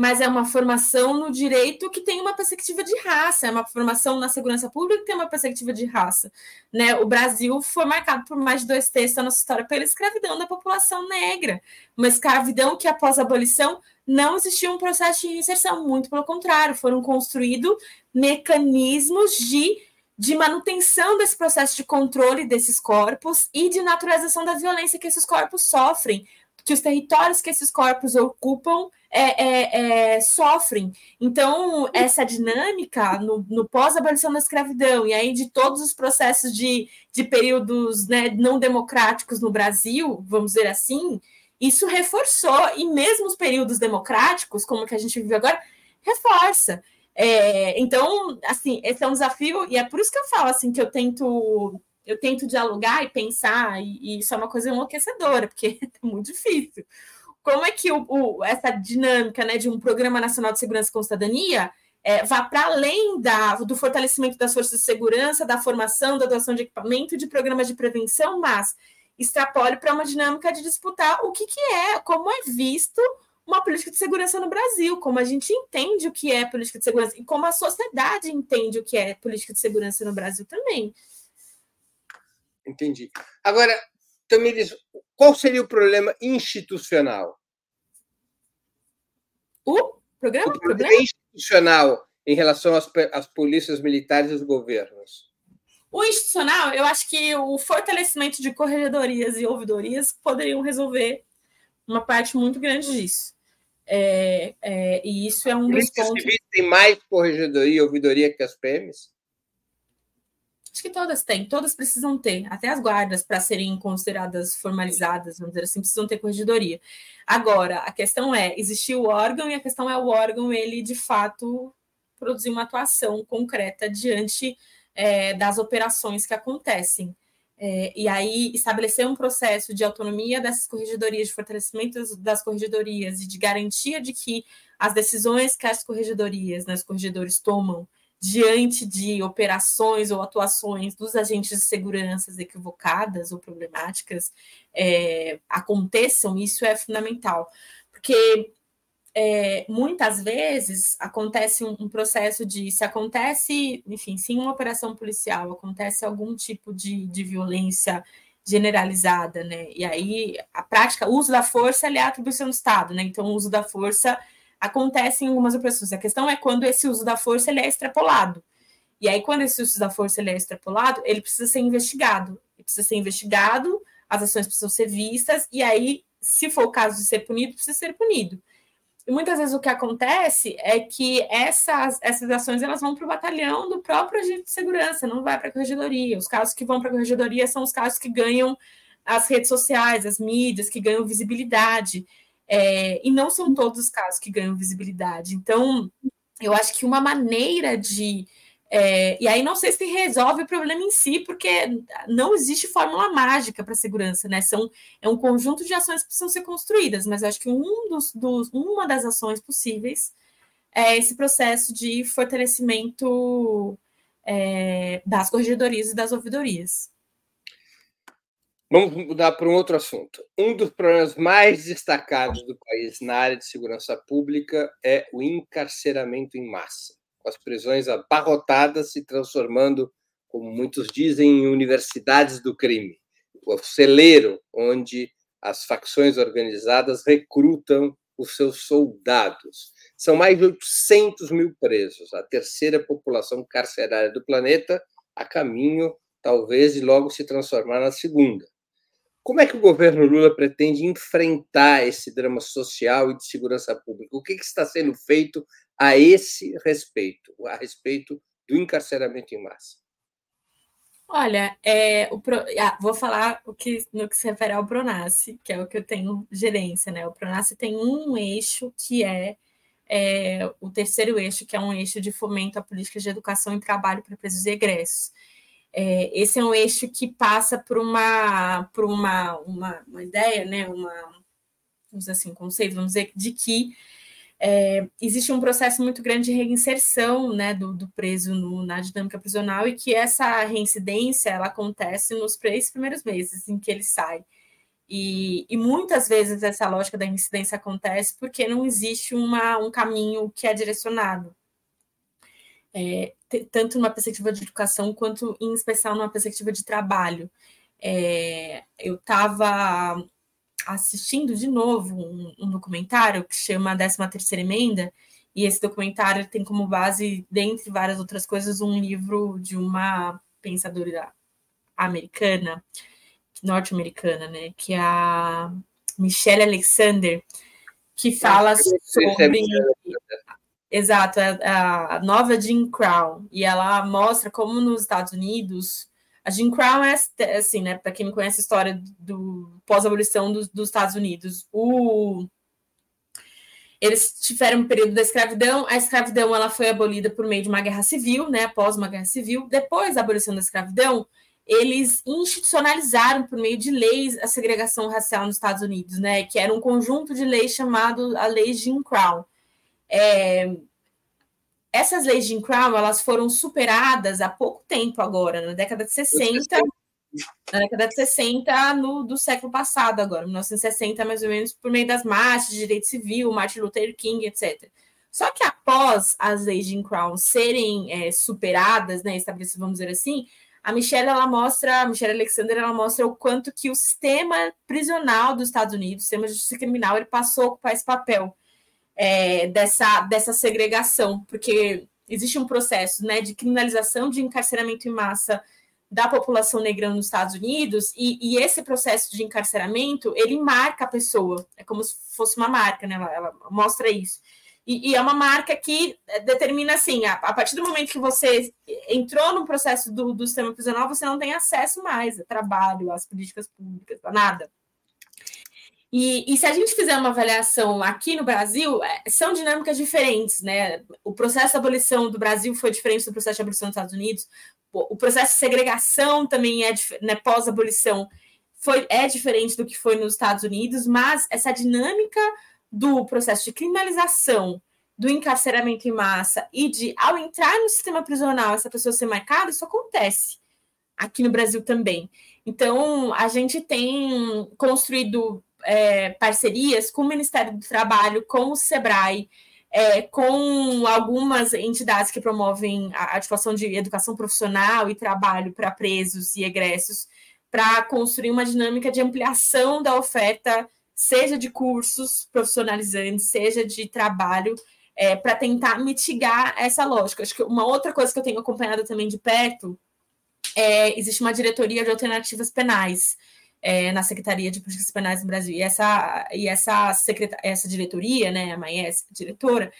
mas é uma formação no direito que tem uma perspectiva de raça, é uma formação na segurança pública que tem uma perspectiva de raça. Né? O Brasil foi marcado por mais de dois terços da nossa história pela escravidão da população negra, uma escravidão que, após a abolição, não existia um processo de inserção, muito pelo contrário, foram construídos mecanismos de, de manutenção desse processo de controle desses corpos e de naturalização da violência que esses corpos sofrem, que os territórios que esses corpos ocupam é, é, é, sofrem. Então, essa dinâmica no, no pós-abolição da escravidão e aí de todos os processos de, de períodos né, não democráticos no Brasil, vamos dizer assim, isso reforçou, e mesmo os períodos democráticos, como que a gente vive agora, reforça. É, então, assim, esse é um desafio, e é por isso que eu falo assim que eu tento eu tento dialogar e pensar, e, e isso é uma coisa enlouquecedora, porque *laughs* é muito difícil. Como é que o, o, essa dinâmica né, de um Programa Nacional de Segurança com Cidadania é, vá para além da, do fortalecimento das forças de segurança, da formação, da doação de equipamento, de programas de prevenção, mas extrapole para uma dinâmica de disputar o que, que é, como é visto uma política de segurança no Brasil, como a gente entende o que é política de segurança e como a sociedade entende o que é política de segurança no Brasil também. Entendi. Agora, Tamires, qual seria o problema institucional? O programa? O problema, institucional em relação às, às polícias militares e os governos. O institucional, eu acho que o fortalecimento de corregedorias e ouvidorias poderiam resolver uma parte muito grande disso. É, é, e isso é um dos pontos. Tem mais corregedoria e ouvidoria que as PMs? Acho que todas têm, todas precisam ter, até as guardas, para serem consideradas formalizadas, vamos dizer assim, precisam ter corregedoria. Agora, a questão é, existir o órgão, e a questão é o órgão, ele de fato produzir uma atuação concreta diante é, das operações que acontecem. É, e aí estabelecer um processo de autonomia dessas corregedorias, de fortalecimento das corregedorias e de garantia de que as decisões que as corregedorias, né, os corregedores tomam diante de operações ou atuações dos agentes de segurança equivocadas ou problemáticas é, aconteçam, isso é fundamental. Porque é, muitas vezes acontece um, um, processo de se acontece, enfim, se em uma operação policial acontece algum tipo de, de violência generalizada, né? E aí a prática, o uso da força é a atribuição do Estado, né? Então o uso da força acontece em algumas operações. A questão é quando esse uso da força ele é extrapolado. E aí quando esse uso da força ele é extrapolado, ele precisa ser investigado. Ele precisa ser investigado, as ações precisam ser vistas e aí, se for o caso de ser punido, precisa ser punido. E muitas vezes o que acontece é que essas, essas ações elas vão para o batalhão do próprio agente de segurança, não vai para a corregedoria. Os casos que vão para a corregedoria são os casos que ganham as redes sociais, as mídias, que ganham visibilidade. É, e não são todos os casos que ganham visibilidade. Então, eu acho que uma maneira de É, e aí não sei se resolve o problema em si, porque não existe fórmula mágica para segurança, né? São, é um conjunto de ações que precisam ser construídas, mas acho que um dos, dos, uma das ações possíveis é esse processo de fortalecimento é, das corregedorias e das ouvidorias. Vamos mudar para um outro assunto. Um dos problemas mais destacados do país na área de segurança pública é o encarceramento em massa com as prisões abarrotadas se transformando, como muitos dizem, em universidades do crime, o celeiro onde as facções organizadas recrutam os seus soldados. São mais de 800 mil presos, a terceira população carcerária do planeta, a caminho, talvez, de logo se transformar na segunda. Como é que o governo Lula pretende enfrentar esse drama social e de segurança pública? O que está sendo feito a esse respeito, a respeito do encarceramento em massa? Olha, é, o ah, vou falar o que, no que se refere ao Pronace, que é o que eu tenho gerência, né? O Pronace tem um eixo que é, é, o terceiro eixo, que é um eixo de fomento à política de educação e trabalho para presos e egressos. É, esse é um eixo que passa por uma, por uma, uma, uma ideia, né? Uma, vamos dizer assim, um conceito, vamos dizer, de que é, existe um processo muito grande de reinserção né, do, do preso no, na dinâmica prisional e que essa reincidência ela acontece nos três primeiros meses em que ele sai. E, e, muitas vezes essa lógica da reincidência acontece porque não existe uma, um caminho que é direcionado. É, tanto numa perspectiva de educação quanto, em especial, numa perspectiva de trabalho. É, eu estava assistindo de novo um, um documentário que chama a 13 Emenda, e esse documentário tem como base, dentre várias outras coisas, um livro de uma pensadora americana, norte-americana, né, que é a Michelle Alexander, que fala sobre... Exato, a, a nova Jim Crow, e ela mostra como nos Estados Unidos a Jim Crow é assim, né? Para quem não conhece a história do pós-abolição dos, dos Estados Unidos, o eles tiveram um período da escravidão. A escravidão ela foi abolida por meio de uma guerra civil, né? Após uma guerra civil. Depois da abolição da escravidão, eles institucionalizaram por meio de leis a segregação racial nos Estados Unidos, né? Que era um conjunto de leis chamado a Lei Jim Crow. É, essas leis de Jim Crow elas foram superadas há pouco tempo agora, na década de 60, na década de 60 no, do século passado agora, 1960 mais ou menos, por meio das marchas de direito civil, Martin Luther King, etc. Só que após as leis de Jim Crow serem é, superadas, né, estabelecidas, vamos dizer assim, a Michelle ela mostra, a Michelle Alexander ela mostra o quanto que o sistema prisional dos Estados Unidos, o sistema de justiça criminal, ele passou a ocupar esse papel é, dessa, dessa segregação, porque existe um processo né, de criminalização de encarceramento em massa da população negra nos Estados Unidos, e, e, esse processo de encarceramento, ele marca a pessoa, é como se fosse uma marca, né? ela, ela mostra isso. E, e, é uma marca que determina assim, a, a, partir do momento que você entrou no processo do, do sistema prisional, você não tem acesso mais a trabalho, às políticas públicas, a nada. E, e, se a gente fizer uma avaliação aqui no Brasil, é, são dinâmicas diferentes, né? O processo de abolição do Brasil foi diferente do processo de abolição dos Estados Unidos. O processo de segregação também é né, pós-abolição foi é diferente do que foi nos Estados Unidos, mas essa dinâmica do processo de criminalização, do encarceramento em massa e de ao entrar no sistema prisional essa pessoa ser marcada, isso acontece aqui no Brasil também. Então, a gente tem construído é, parcerias com o Ministério do Trabalho, com o SEBRAE, é, com algumas entidades que promovem a ativação de educação profissional e trabalho para presos e egressos, para construir uma dinâmica de ampliação da oferta, seja de cursos profissionalizantes, seja de trabalho, é, para tentar mitigar essa lógica. Acho que uma outra coisa que eu tenho acompanhado também de perto é existe uma diretoria de alternativas penais é, na Secretaria de Políticas Penais no Brasil. E essa, e essa, essa diretoria, né, a Maes, diretora,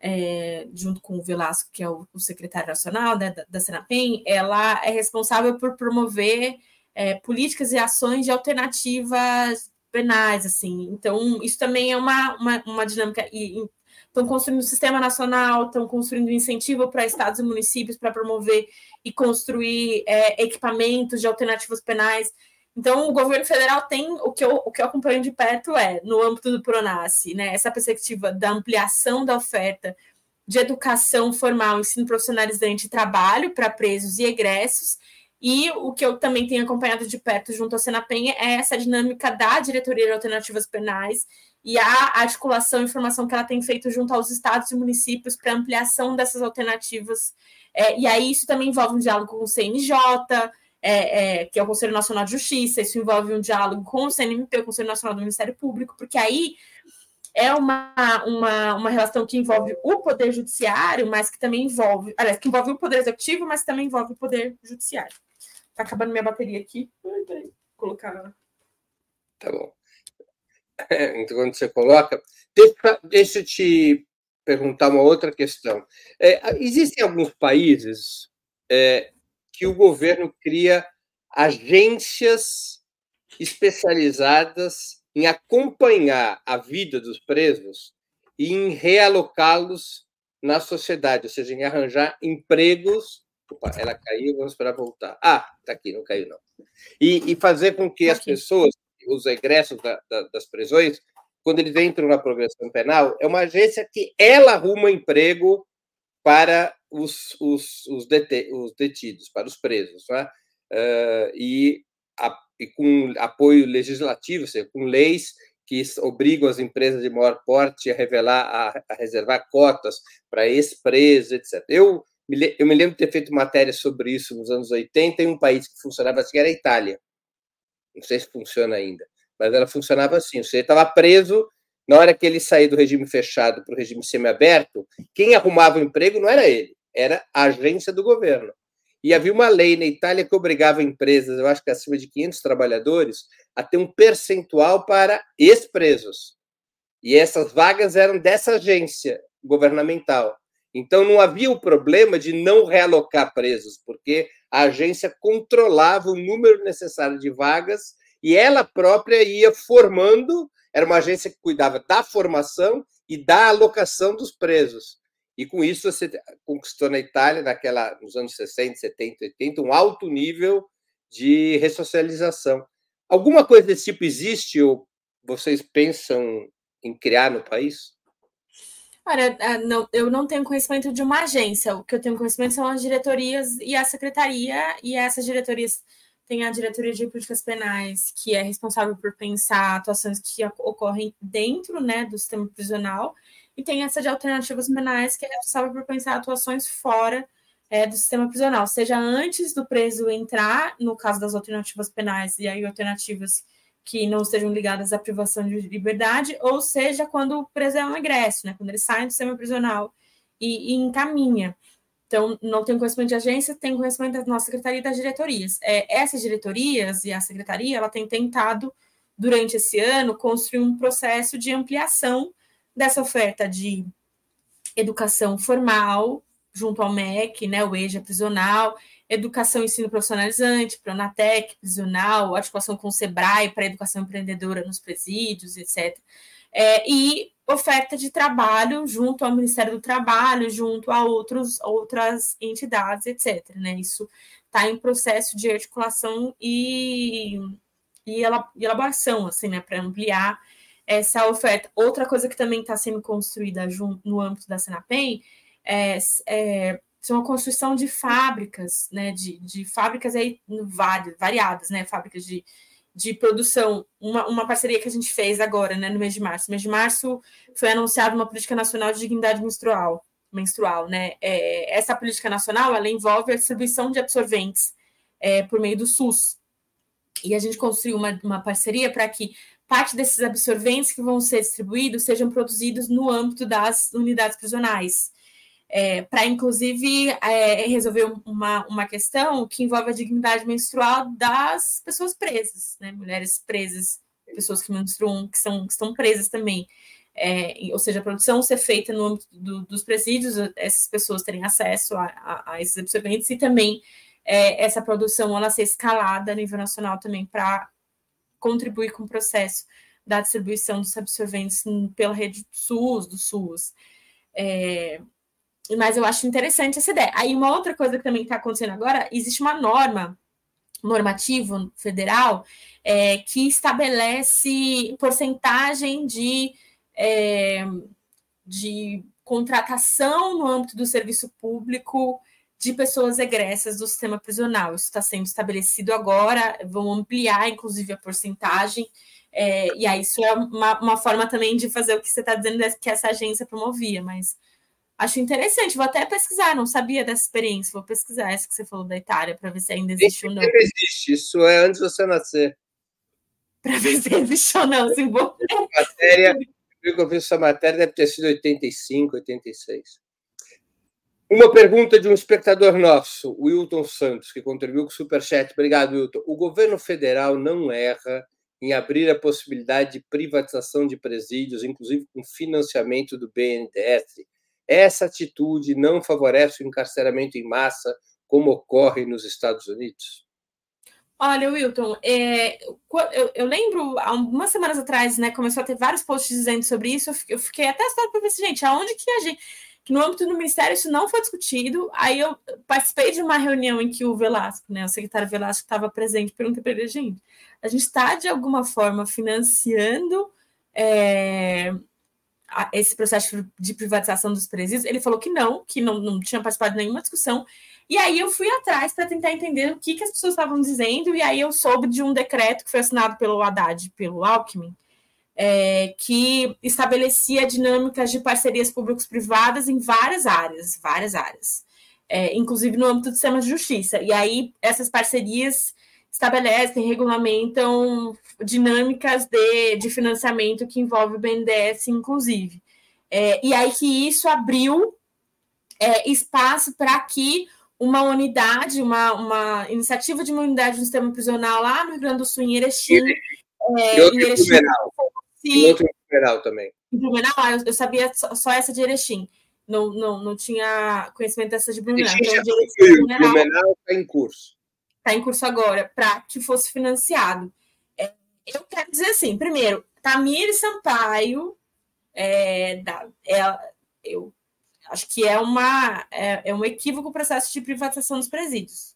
é, junto com o Velasco, que é o, o secretário nacional né, da, da Senapem, ela é responsável por promover é, políticas e ações de alternativas penais, assim. Então, isso também é uma, uma, uma dinâmica. E, estão construindo um sistema nacional, estão construindo incentivo para estados e municípios para promover e construir é, equipamentos de alternativas penais. Então, o governo federal tem o que eu, o que eu acompanho de perto é, no âmbito do Pronace, né, essa perspectiva da ampliação da oferta de educação formal, ensino profissionalizante e trabalho para presos e egressos. E o que eu também tenho acompanhado de perto junto ao Senapen é essa dinâmica da Diretoria de Alternativas Penais e a articulação e informação que ela tem feito junto aos estados e municípios para ampliação dessas alternativas. É, e aí isso também envolve um diálogo com o CNJ, é, é, que é o Conselho Nacional de Justiça, isso envolve um diálogo com o CNMP, o Conselho Nacional do Ministério Público, porque aí é uma, uma, uma relação que envolve o Poder Judiciário, mas que também envolve, aliás, que envolve o Poder Executivo, mas também envolve o Poder Judiciário. Tá acabando minha bateria aqui. Colocar. Tá bom. Então, quando você coloca, deixa, deixa eu te perguntar uma outra questão. É, existem alguns países é, que o governo cria agências especializadas em acompanhar a vida dos presos e em realocá-los na sociedade, ou seja, em arranjar empregos. Opa, ela caiu, vamos esperar voltar. Ah, está aqui, não caiu não. E, e fazer com que as pessoas, os egressos da, da, das prisões, quando eles entram na progressão penal, é uma agência que ela arruma emprego para os, os, os, os detidos, para os presos. Né? Uh, e, a, e com apoio legislativo, ou seja, com leis que obrigam as empresas de maior porte a revelar, a, a reservar cotas para ex-presos, etc. Eu me, eu me lembro de ter feito matéria sobre isso nos anos 80 em um país que funcionava assim, era a Itália. Não sei se funciona ainda, mas ela funcionava assim. Você estava preso, na hora que ele saía do regime fechado para o regime semiaberto, quem arrumava o emprego não era ele, era a agência do governo. E havia uma lei na Itália que obrigava empresas, eu acho que acima de 500 trabalhadores, a ter um percentual para ex-presos. E essas vagas eram dessa agência governamental. Então não havia o problema de não realocar presos, porque a agência controlava o número necessário de vagas e ela própria ia formando. Era uma agência que cuidava da formação e da alocação dos presos. E com isso você conquistou na Itália, naquela, nos anos 60, 70, 80, um alto nível de ressocialização. Alguma coisa desse tipo existe ou vocês pensam em criar no país? Olha, ah, não, eu não tenho conhecimento de uma agência. O que eu tenho conhecimento são as diretorias e a secretaria, e essas diretorias tem a diretoria de políticas penais, que é responsável por pensar atuações que ocorrem dentro né, do sistema prisional, e tem essa de alternativas penais, que é responsável por pensar atuações fora é, do sistema prisional, seja antes do preso entrar, no caso das alternativas penais, e aí alternativas que não estejam ligadas à privação de liberdade, ou seja, quando o preso é um egresso, né, quando ele sai do sistema prisional e, e encaminha. Então, não tem conhecimento de agência, tem conhecimento da nossa secretaria e das diretorias. É, essas diretorias e a secretaria, ela tem tentado, durante esse ano, construir um processo de ampliação dessa oferta de educação formal, junto ao MEC, né, o EJA prisional, educação e ensino profissionalizante, Pronatec prisional, articulação com o SEBRAE para educação empreendedora nos presídios, etc. É, e oferta de trabalho junto ao Ministério do Trabalho, junto a outros, outras entidades, etc. Né? Isso está em processo de articulação e, e elaboração, assim, né, para ampliar essa oferta. Outra coisa que também está sendo construída junto, no âmbito da Senapem é, é são a construção de fábricas, né, de, de fábricas aí variadas, né, fábricas de, de produção, uma, uma parceria que a gente fez agora, né, no mês de março. No mês de março foi anunciada uma política nacional de dignidade menstrual, menstrual, né? É, essa política nacional, ela envolve a distribuição de absorventes é, por meio do SUS. E a gente construiu uma, uma parceria para que parte desses absorventes que vão ser distribuídos sejam produzidos no âmbito das unidades prisionais. É, para, inclusive, é, resolver uma, uma questão que envolve a dignidade menstrual das pessoas presas, né? mulheres presas, pessoas que menstruam, que, são, que estão presas também. É, ou seja, a produção ser feita no âmbito do, dos presídios, essas pessoas terem acesso a, a, a esses absorventes e também é, essa produção ela ser escalada a nível nacional também para contribuir com o processo da distribuição dos absorventes pela rede SUS, do SUS. É, mas eu acho interessante essa ideia. Aí, uma outra coisa que também está acontecendo agora, existe uma norma normativo federal é, que estabelece porcentagem de, é, de contratação no âmbito do serviço público de pessoas egressas do sistema prisional. Isso está sendo estabelecido agora, vão ampliar, inclusive, a porcentagem. É, e aí, isso é uma, uma forma também de fazer o que você está dizendo que essa agência promovia, mas Acho interessante, vou até pesquisar, não sabia dessa experiência, vou pesquisar essa que você falou da Itália, para ver se ainda existe ou não. existe, isso é antes de você nascer. Para ver se existe ou não, vou... *laughs* Matéria, eu que eu fiz essa matéria deve ter sido 85, 86. Uma pergunta de um espectador nosso, Wilton Santos, que contribuiu com o Superchat. Obrigado, Wilton. O governo federal não erra em abrir a possibilidade de privatização de presídios, inclusive com financiamento do BNDES, essa atitude não favorece o encarceramento em massa, como ocorre nos Estados Unidos? Olha, Wilton, é, eu, eu, lembro, há umas semanas atrás, né, começou a ter vários posts dizendo sobre isso, eu fiquei até assustada para ver se, gente, aonde que a gente, que no âmbito do Ministério isso não foi discutido, aí eu participei de uma reunião em que o Velasco, né, o secretário Velasco estava presente, perguntei para ele, gente, a gente está, de alguma forma, financiando é, esse processo de privatização dos presídios, ele falou que não, que não, não tinha participado de nenhuma discussão. E aí eu fui atrás para tentar entender o que, que as pessoas estavam dizendo, e aí eu soube de um decreto que foi assinado pelo Haddad, pelo Alckmin, é, que estabelecia dinâmicas de parcerias públicos-privadas em várias áreas, várias áreas, é, inclusive no âmbito do sistema de justiça. E aí essas parcerias estabelecem, regulamentam dinâmicas de, de financiamento que envolve o BNDES, inclusive. É, e aí que isso abriu é, espaço para que uma unidade, uma, uma iniciativa de uma unidade do sistema prisional lá no Rio Grande do Sul, em Erechim. É, e outro em Erechim. E outro em também. Em Blumenau, ah, eu, eu sabia só, só, essa de Erechim. Não, não, não tinha conhecimento dessa de Blumenau. Então, de Erechim, Blumenau está em curso está em curso agora, para que fosse financiado. É, eu quero dizer assim, primeiro, Tamir Sampaio, é, da, é, eu acho que é, uma, é, é um equívoco o processo de privatização dos presídios.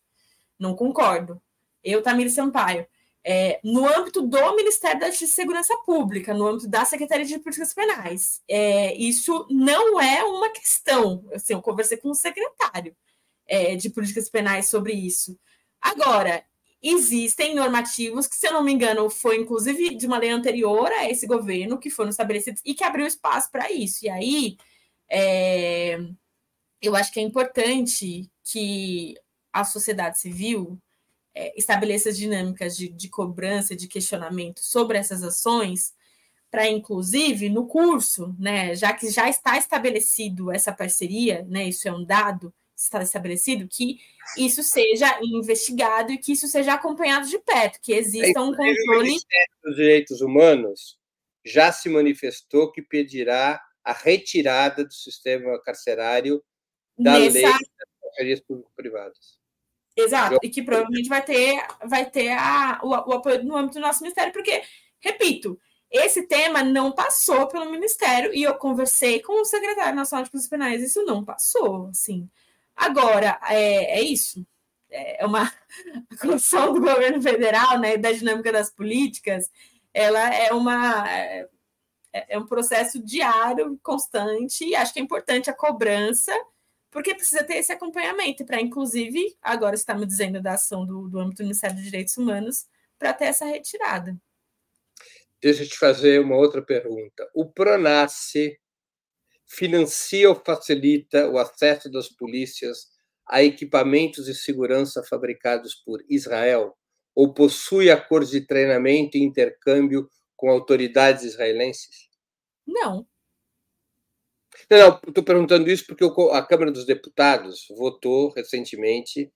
Não concordo. Eu, Tamir Sampaio. É, no âmbito do Ministério da Justiça e Segurança Pública, no âmbito da Secretaria de Políticas Penais. É, isso não é uma questão. Assim, eu conversei com o secretário é, de Políticas Penais sobre isso. Agora, existem normativos que, se eu não me engano, foi inclusive de uma lei anterior a esse governo que foram estabelecidos e que abriu espaço para isso. E aí, é, eu acho que é importante que a sociedade civil é, estabeleça dinâmicas de, de cobrança, de questionamento sobre essas ações, para inclusive no curso, né, já que já está estabelecido essa parceria, né, isso é um dado, está estabelecido, que isso seja investigado e que isso seja acompanhado de perto, que exista um controle. O dos Direitos Humanos já se manifestou que pedirá a retirada do sistema carcerário da Nessa... lei das parcerias público-privadas. Exato, e que provavelmente vai ter, vai ter a, o, o apoio no âmbito do nosso ministério, porque, repito, esse tema não passou pelo Ministério e eu conversei com o secretário nacional de Polícias Penais, isso não passou, assim. Agora, é, é isso. É uma a *laughs* construção do governo federal, né, da dinâmica das políticas, ela é uma é, é um processo diário, constante, e acho que é importante a cobrança, porque precisa ter esse acompanhamento para, inclusive, agora está me dizendo da ação do, do âmbito do Ministério dos Direitos Humanos, para ter essa retirada. Deixa eu te fazer uma outra pergunta. O Pronace financia ou facilita o acesso das polícias a equipamentos de segurança fabricados por Israel ou possui acordos de treinamento e intercâmbio com autoridades israelenses? Não. Não, não estou perguntando isso porque a Câmara dos Deputados votou recentemente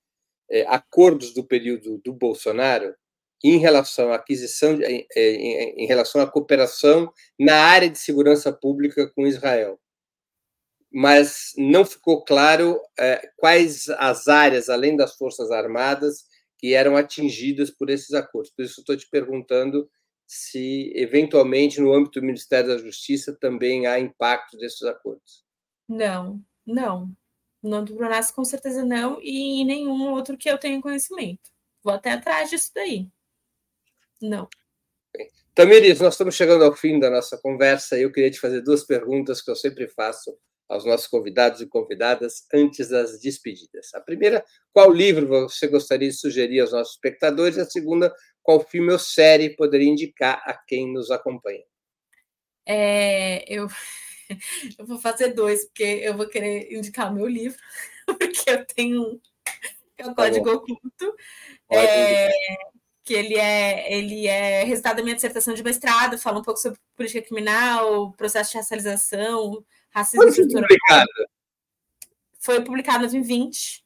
é, acordos do período do Bolsonaro em relação à aquisição, em, em, em relação à cooperação na área de segurança pública com Israel mas não ficou claro é, quais as áreas, além das Forças Armadas, que eram atingidas por esses acordos. Por isso, estou te perguntando se eventualmente no âmbito do Ministério da Justiça também há impacto desses acordos. Não, não. No âmbito do Pronas, com certeza não, e nenhum outro que eu tenha conhecimento. Vou até atrás disso daí. Não. Tamiris, nós estamos chegando ao fim da nossa conversa e eu queria te fazer duas perguntas que eu sempre faço aos nossos convidados e convidadas antes das despedidas. A primeira, qual livro você gostaria de sugerir aos nossos espectadores? A segunda, qual filme ou série poderia indicar a quem nos acompanha? É, eu, *laughs* eu vou fazer dois, porque eu vou querer indicar o meu livro, *laughs* porque eu tenho é o tá Código tá Oculto. É, que ele é, ele é resultado da minha dissertação de mestrado, fala um pouco sobre política criminal, processo de racialização, racismo Quando estrutural. Publicado? Foi publicado em 2020,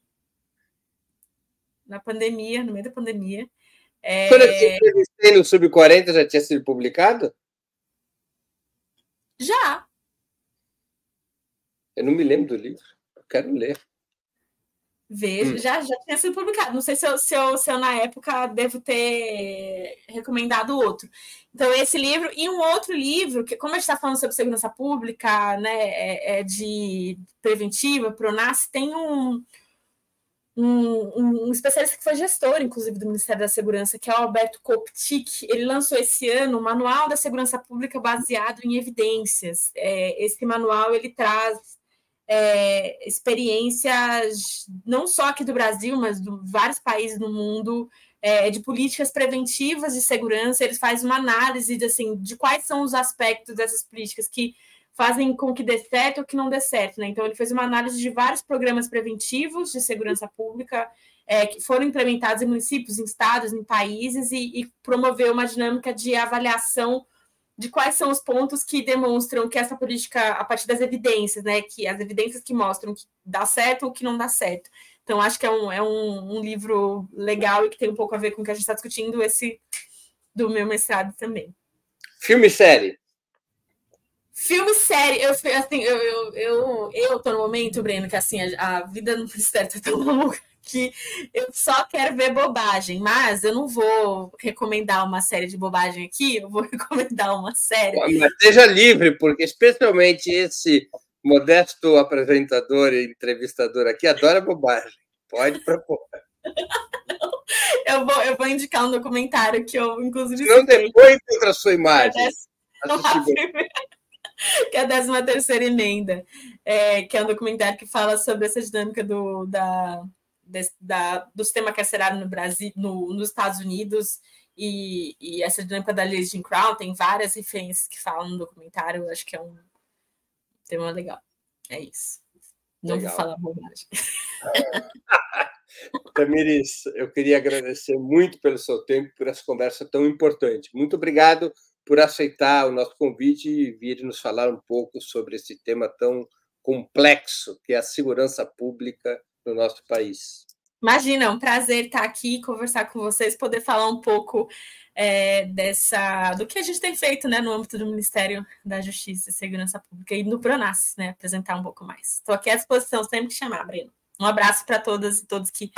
na pandemia, no meio da pandemia. É... Quando eu entrevistei no Sub-40, já tinha sido publicado? Já. Eu não me lembro do livro. Eu quero ler. Vejo, hum. já, já tinha sido publicado. Não sei se eu, se, eu, se eu, na época, devo ter recomendado outro. Então, esse livro e um outro livro, que, como a gente está falando sobre segurança pública, né, é, é de preventiva, Pronas, tem um, um, um, especialista que foi gestor, inclusive, do Ministério da Segurança, que é o Alberto Koptik. Ele lançou esse ano o Manual da Segurança Pública baseado em evidências. É, esse manual ele traz é, experiências, não só aqui do Brasil, mas de vários países do mundo, é, de políticas preventivas de segurança. Eles fazem uma análise de, assim, de quais são os aspectos dessas políticas que fazem com que dê certo ou que não dê certo. Né? Então, ele fez uma análise de vários programas preventivos de segurança pública é, que foram implementados em municípios, em estados, em países, e, e promoveu uma dinâmica de avaliação de quais são os pontos que demonstram que essa política, a partir das evidências, né, que as evidências que mostram que dá certo ou que não dá certo. Então, acho que é um, é um, um livro legal e que tem um pouco a ver com o que a gente está discutindo, esse do meu mestrado também. Filme série. Filme série, eu, assim, eu, eu, eu, eu tô no momento, Breno, que assim, a, a vida no Ministério tá tão louca que eu só quero ver bobagem, mas eu não vou recomendar uma série de bobagem aqui, eu vou *laughs* recomendar uma série. Mas seja livre, porque especialmente esse modesto apresentador e entrevistador aqui adora bobagem. Pode propor. *laughs* eu, vou, eu vou indicar um documentário que eu, inclusive. Não depois contra a sua imagem. que é a 13 *laughs* terceira emenda, é, que é um documentário que fala sobre essa dinâmica do, da, da, do sistema carcerário no Brasil, no, nos Estados Unidos e, e, essa dinâmica da lei Jim Crown, tem várias referências que falam no documentário, acho que é um tema legal. É isso. Não legal. vou falar bobagem. *laughs* Tamiris, eu queria agradecer muito pelo seu tempo, por essa conversa tão importante. Muito obrigado por aceitar o nosso convite e vir nos falar um pouco sobre esse tema tão complexo que é a segurança pública no nosso país. Imagina, é um prazer estar aqui, conversar com vocês, poder falar um pouco é, dessa do que a gente tem feito né, no âmbito do Ministério da Justiça e Segurança Pública e no Pronas, né, apresentar um pouco mais. Estou aqui à disposição, sempre que chamar, Breno. Um abraço para todas e todos que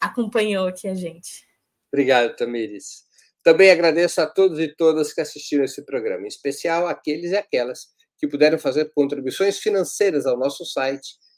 acompanhou aqui a gente. Obrigado, Tamires. Também agradeço a todos e todas que assistiram esse programa, em especial aqueles e aquelas que puderam fazer contribuições financeiras ao nosso site